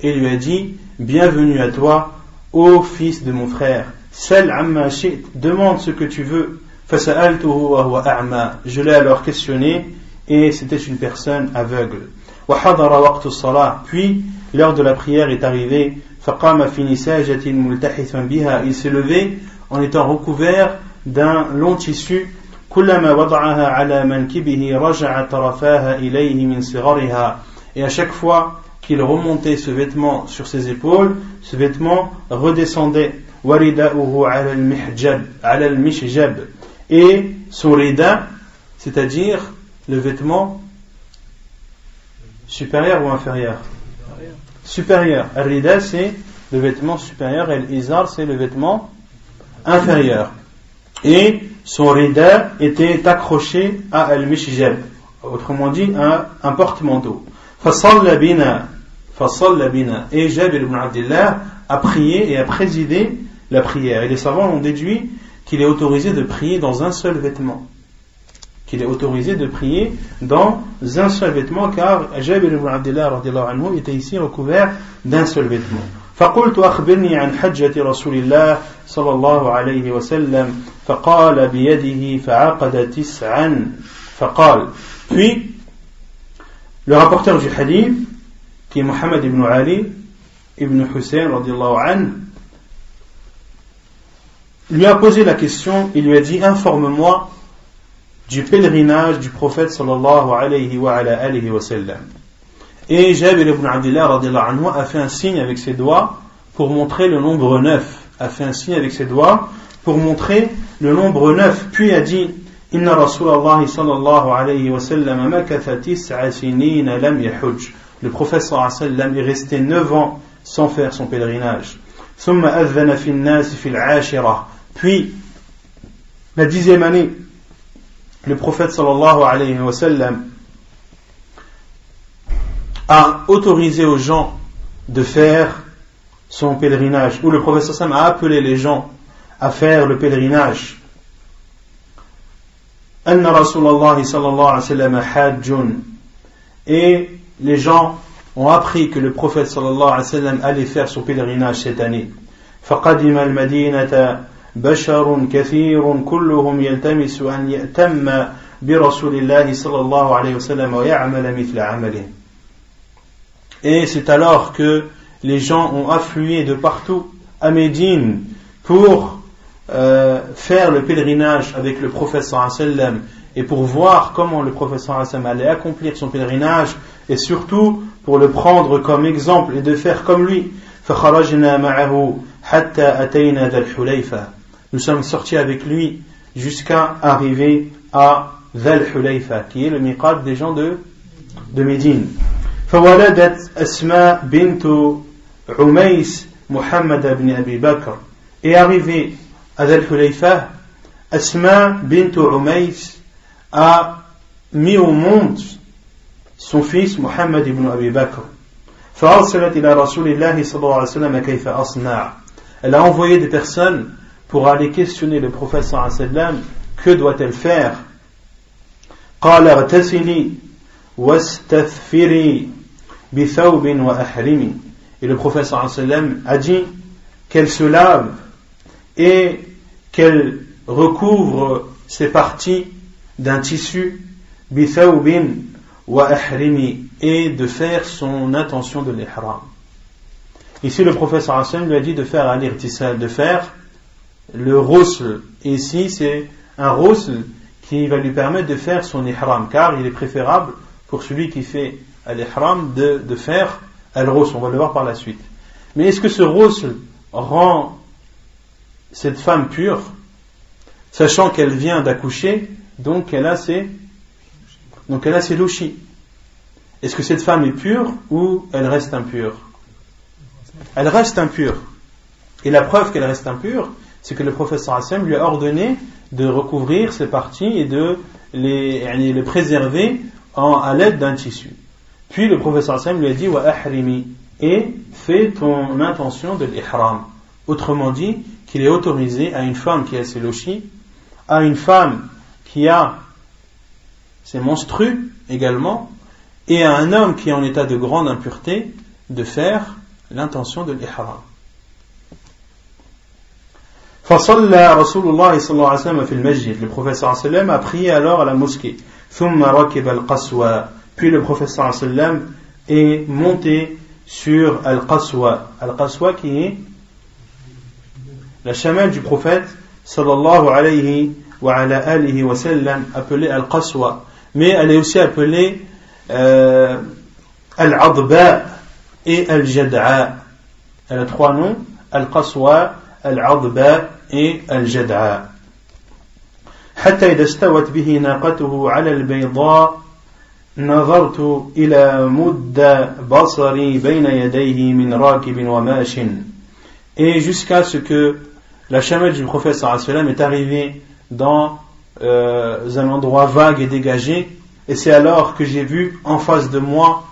Et lui a dit, bienvenue à toi, Ô fils de mon frère, Sal amma demande ce que tu veux. Je l'ai alors questionné et c'était une personne aveugle. Puis l'heure de la prière est arrivée. Il s'est levé en étant recouvert d'un long tissu. Et à chaque fois qu'il remontait ce vêtement sur ses épaules ce vêtement redescendait ورداؤه على المحجب على المشجب et son rida c'est-à-dire le vêtement supérieur ou inférieur supérieur al-rida c'est le vêtement supérieur et l'izar c'est le vêtement inférieur et son rida était accroché à al-mishjab, autrement dit un, un porte-manteau. bina, bina. Et Jabir ibn Abdullah a prié et a présidé la prière. Et les savants ont déduit qu'il est autorisé de prier dans un seul vêtement. Qu'il est autorisé de prier dans un seul vêtement, car Jabir ibn Abdullah était ici recouvert d'un seul vêtement. فقلت أخبرني عن حجة رسول الله صلى الله عليه وسلم فقال بيده فعقد تسعا فقال puis le rapporteur du hadith qui est Mohammed ibn Ali ibn Hussein anhu lui a posé la question il lui a dit informe-moi du pèlerinage du prophète sallallahu alayhi wa ala alihi wa sallam Et Jabir ibn Abdullah anhu a fait un signe avec ses doigts pour montrer le nombre neuf. A fait un signe avec ses doigts pour montrer le nombre neuf. Puis a dit Inna Rasulallah sallallahu alayhi wa sallam makatha tis'a lam. Le prophète sallallahu alayhi wa sallam est resté neuf ans sans faire son pèlerinage. ثم أذن في الناس في العاشرة. Puis, la dixième année, le prophète sallallahu alayhi wa sallam a autorisé aux gens de faire son pèlerinage, ou le professeur Sam a appelé les gens à faire le pèlerinage. Et les gens ont appris que le prophète sallallahu alayhi wa sallam allait faire son pèlerinage cette année. فقدم المدينة بشر كثير كلهم يلتمس أن يأتم برسول الله صلى الله عليه وسلم ويعمل مثل عمله et c'est alors que les gens ont afflué de partout à Médine pour euh, faire le pèlerinage avec le prophète sallam et pour voir comment le prophète sallam allait accomplir son pèlerinage et surtout pour le prendre comme exemple et de faire comme lui. Nous sommes sortis avec lui jusqu'à arriver à Dhal Hulayfa, qui est le miqat des gens de, de Médine. فولدت أسماء بنت عميس محمد بن أبي بكر Et arrivé à Dhal Hulayfa, Asma bint Umays a mis au monde son fils Muhammad ibn Abi Bakr. فأرسلت إلى رسول الله صلى الله عليه وسلم كيف أصنع. Elle a envoyé des personnes pour aller questionner le prophète صلى الله عليه وسلم que doit-elle faire قال اغتسلي واستثفري et le prophète sallam a dit qu'elle se lave et qu'elle recouvre ses parties d'un tissu et de faire son intention de l'ihram. Ici le prophète sallam lui a dit de faire un irtisal, de faire le rosl. Ici c'est un rosl qui va lui permettre de faire son ihram car il est préférable pour celui qui fait al-ihram de, de faire al-ros, on va le voir par la suite. Mais est-ce que ce ros rend cette femme pure, sachant qu'elle vient d'accoucher, donc elle a ses, donc elle a ses louchis Est-ce que cette femme est pure ou elle reste impure? Elle reste impure. Et la preuve qu'elle reste impure, c'est que le professeur Hassan lui a ordonné de recouvrir ses parties et de les, préserver à l'aide d'un tissu. Puis le professeur Hassan lui a dit Wa ahrimi et fais ton intention de l'ihram. Autrement dit, qu'il est autorisé à une femme qui a ses à une femme qui a ses menstrues également, et à un homme qui est en état de grande impureté de faire l'intention de l'ihram. فصلى رسول الله صلى الله عليه وسلم في المسجد le prophète صلى الله عليه وسلم a prié alors à la mosquée ثم ركب القصوى puis le professeur sallam est monté sur Al-Qaswa. Al-Qaswa qui est la chamelle du prophète sallallahu alayhi wa ala alihi wa sallam, appelée Al-Qaswa. Mais elle est aussi appelée euh, Al-Adba et Al-Jad'a. Elle a trois noms, Al-Qaswa, Al-Adba et Al-Jad'a. حتى إذا استوت به ناقته على البيضاء نظرت إلى مد بصري بين يديه من راكب وماش et jusqu'à ce que la chamelle du prophète sallam est arrivée dans euh, un endroit vague et dégagé et c'est alors que j'ai vu en face de moi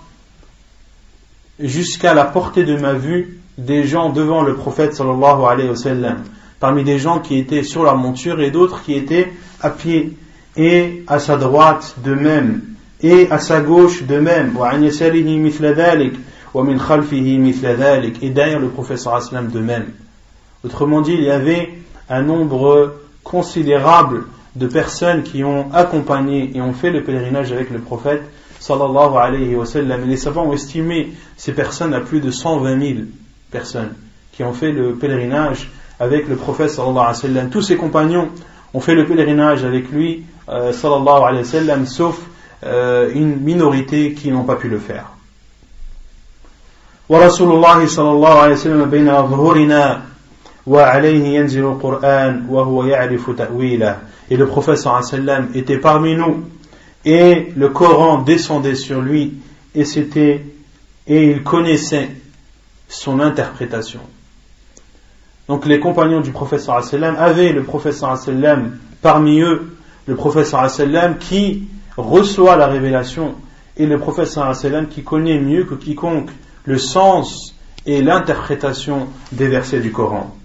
jusqu'à la portée de ma vue des gens devant le prophète sallallahu alayhi wa sallam. Parmi des gens qui étaient sur la monture et d'autres qui étaient à pied et à sa droite de même et à sa gauche de même. Et derrière le professeur sallam de même. Autrement dit il y avait un nombre considérable de personnes qui ont accompagné et ont fait le pèlerinage avec le prophète sallallahu alayhi wa sallam et les savants ont estimé ces personnes à plus de 120 000 personnes qui ont fait le pèlerinage avec le prophète sallallahu alayhi wa sallam tous ses compagnons ont fait le pèlerinage avec lui, euh, sallallahu alayhi wa sallam, sauf euh, une minorité qui n'ont pas pu le faire. ورسول الله صلى الله عليه وسلم بين أظهرنا Et le prophète sallam était parmi nous. Et le Coran descendait sur lui. Et c'était et il connaissait son interprétation. Donc les compagnons du prophète sallam avaient le prophète parmi eux. Le prophète qui reçoit la révélation. Et le prophète sallam qui connaît mieux que quiconque le sens et l'interprétation des versets du Coran.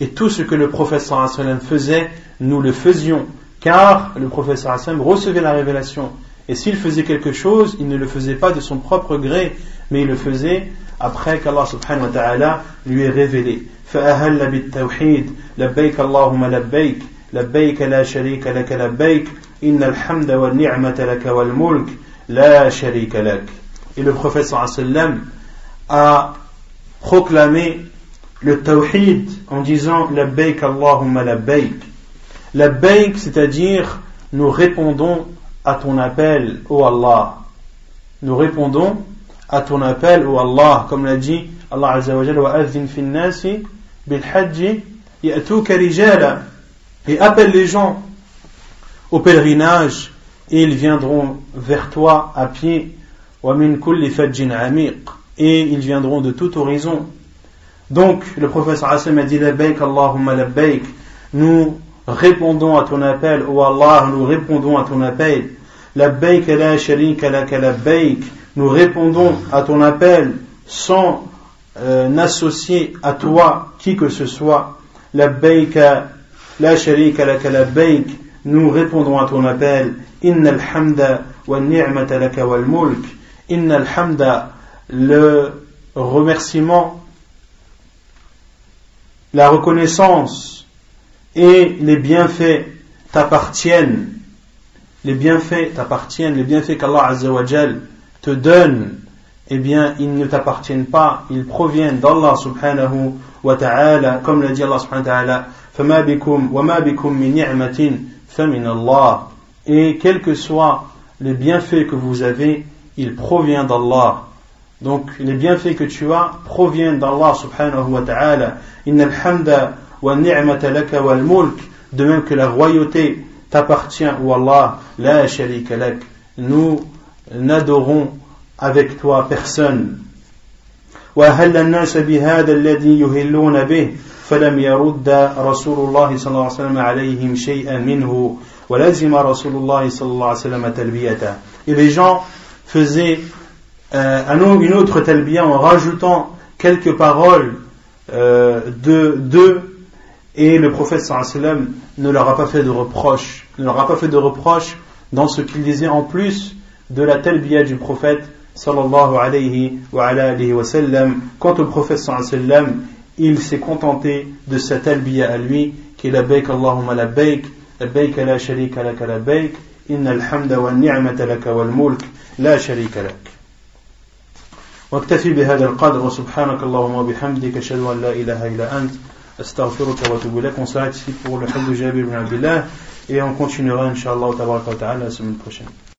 Et tout ce que le professeur sallam faisait, nous le faisions, car le professeur sallam recevait la révélation. Et s'il faisait quelque chose, il ne le faisait pas de son propre gré, mais il le faisait après qu'Allah subhanahu wa ta'ala lui ait révélé. فأهل بالتوحيد لبيك اللهم لبيك لبيك لا شريك لك لبيك إن الحمد والنعمة لك والملك لا شريك لك Et le prophète sallam a proclamer le tawhid en disant la baik Allahumma la baik. La baik, c'est-à-dire nous répondons à ton appel, ô oh Allah. Nous répondons à ton appel, ô oh Allah, comme l'a dit Allah Azza wa Jalla, wa nasi bil hajji. Et appelle les gens au pèlerinage et ils viendront vers toi à pied. Wa min kulli fajjin et ils viendront de tout horizon. Donc, le professeur Hassan a dit Labbaik Allahumma labbaik. Nous répondons à ton appel, ô Allah, nous répondons à ton appel. Labbaik la sharika laka labbaik nous répondons à ton appel sans euh, n'associer à toi qui que ce soit. La la sharika laka labbaik, nous répondons à ton appel. Inna alhamda wa ni'mata laka wal mulk. Inna alhamda, le remerciement, la reconnaissance et les bienfaits t'appartiennent. Les bienfaits t'appartiennent, les bienfaits qu'Allah Azza wa Jal te donne, eh bien, ils ne t'appartiennent pas, ils proviennent d'Allah subhanahu wa ta'ala, comme l'a dit Allah subhanahu wa ta'ala, فَمَا بِكُمْ وَمَا بِكُمْ مِنْ نِعْمَةٍ فَمِنَ اللَّهِ Et quel que soit les bienfaits que vous avez, il provient d'Allah. Donc, les bienfaits que tu as proviennent d'Allah subhanahu wa ta'ala. Inna al-hamda wa ni'mata laka wal mulk. De même que la royauté t'appartient, ou Allah, la sharika lak. Nous n'adorons avec toi personne. وأهل الناس بهذا الذي يهلون به فلم يرد رسول الله صلى الله عليه وسلم عليهم شيئا منه ولزم رسول الله صلى الله عليه وسلم تلبيته Et les gens faisaient euh, une autre talbiya en rajoutant quelques paroles euh, de d'eux et le prophète sallallahu alayhi wa sallam ne leur a pas fait de reproche ne leur a pas fait de reproche dans ce qu'il disait en plus de la talbiya du prophète sallallahu alayhi wa alayhi wa sallam. Quant au prophète sallallahu alayhi wa sallam, il s'est contenté de sa talbiya à lui, qui est la baik Allahumma la baik, la baik la sharika laka la baik, inna alhamda wa ni'mata laka wal mulk, la sharika lak. واكتفي بهذا القدر وسبحانك اللهم وبحمدك أشهد أن لا إله إلا أنت أستغفرك وأتوب إليك. ونسعد على الحمد جابر بن عبد الله et on continuera inshallah tabarak wa ta'ala la semaine prochaine.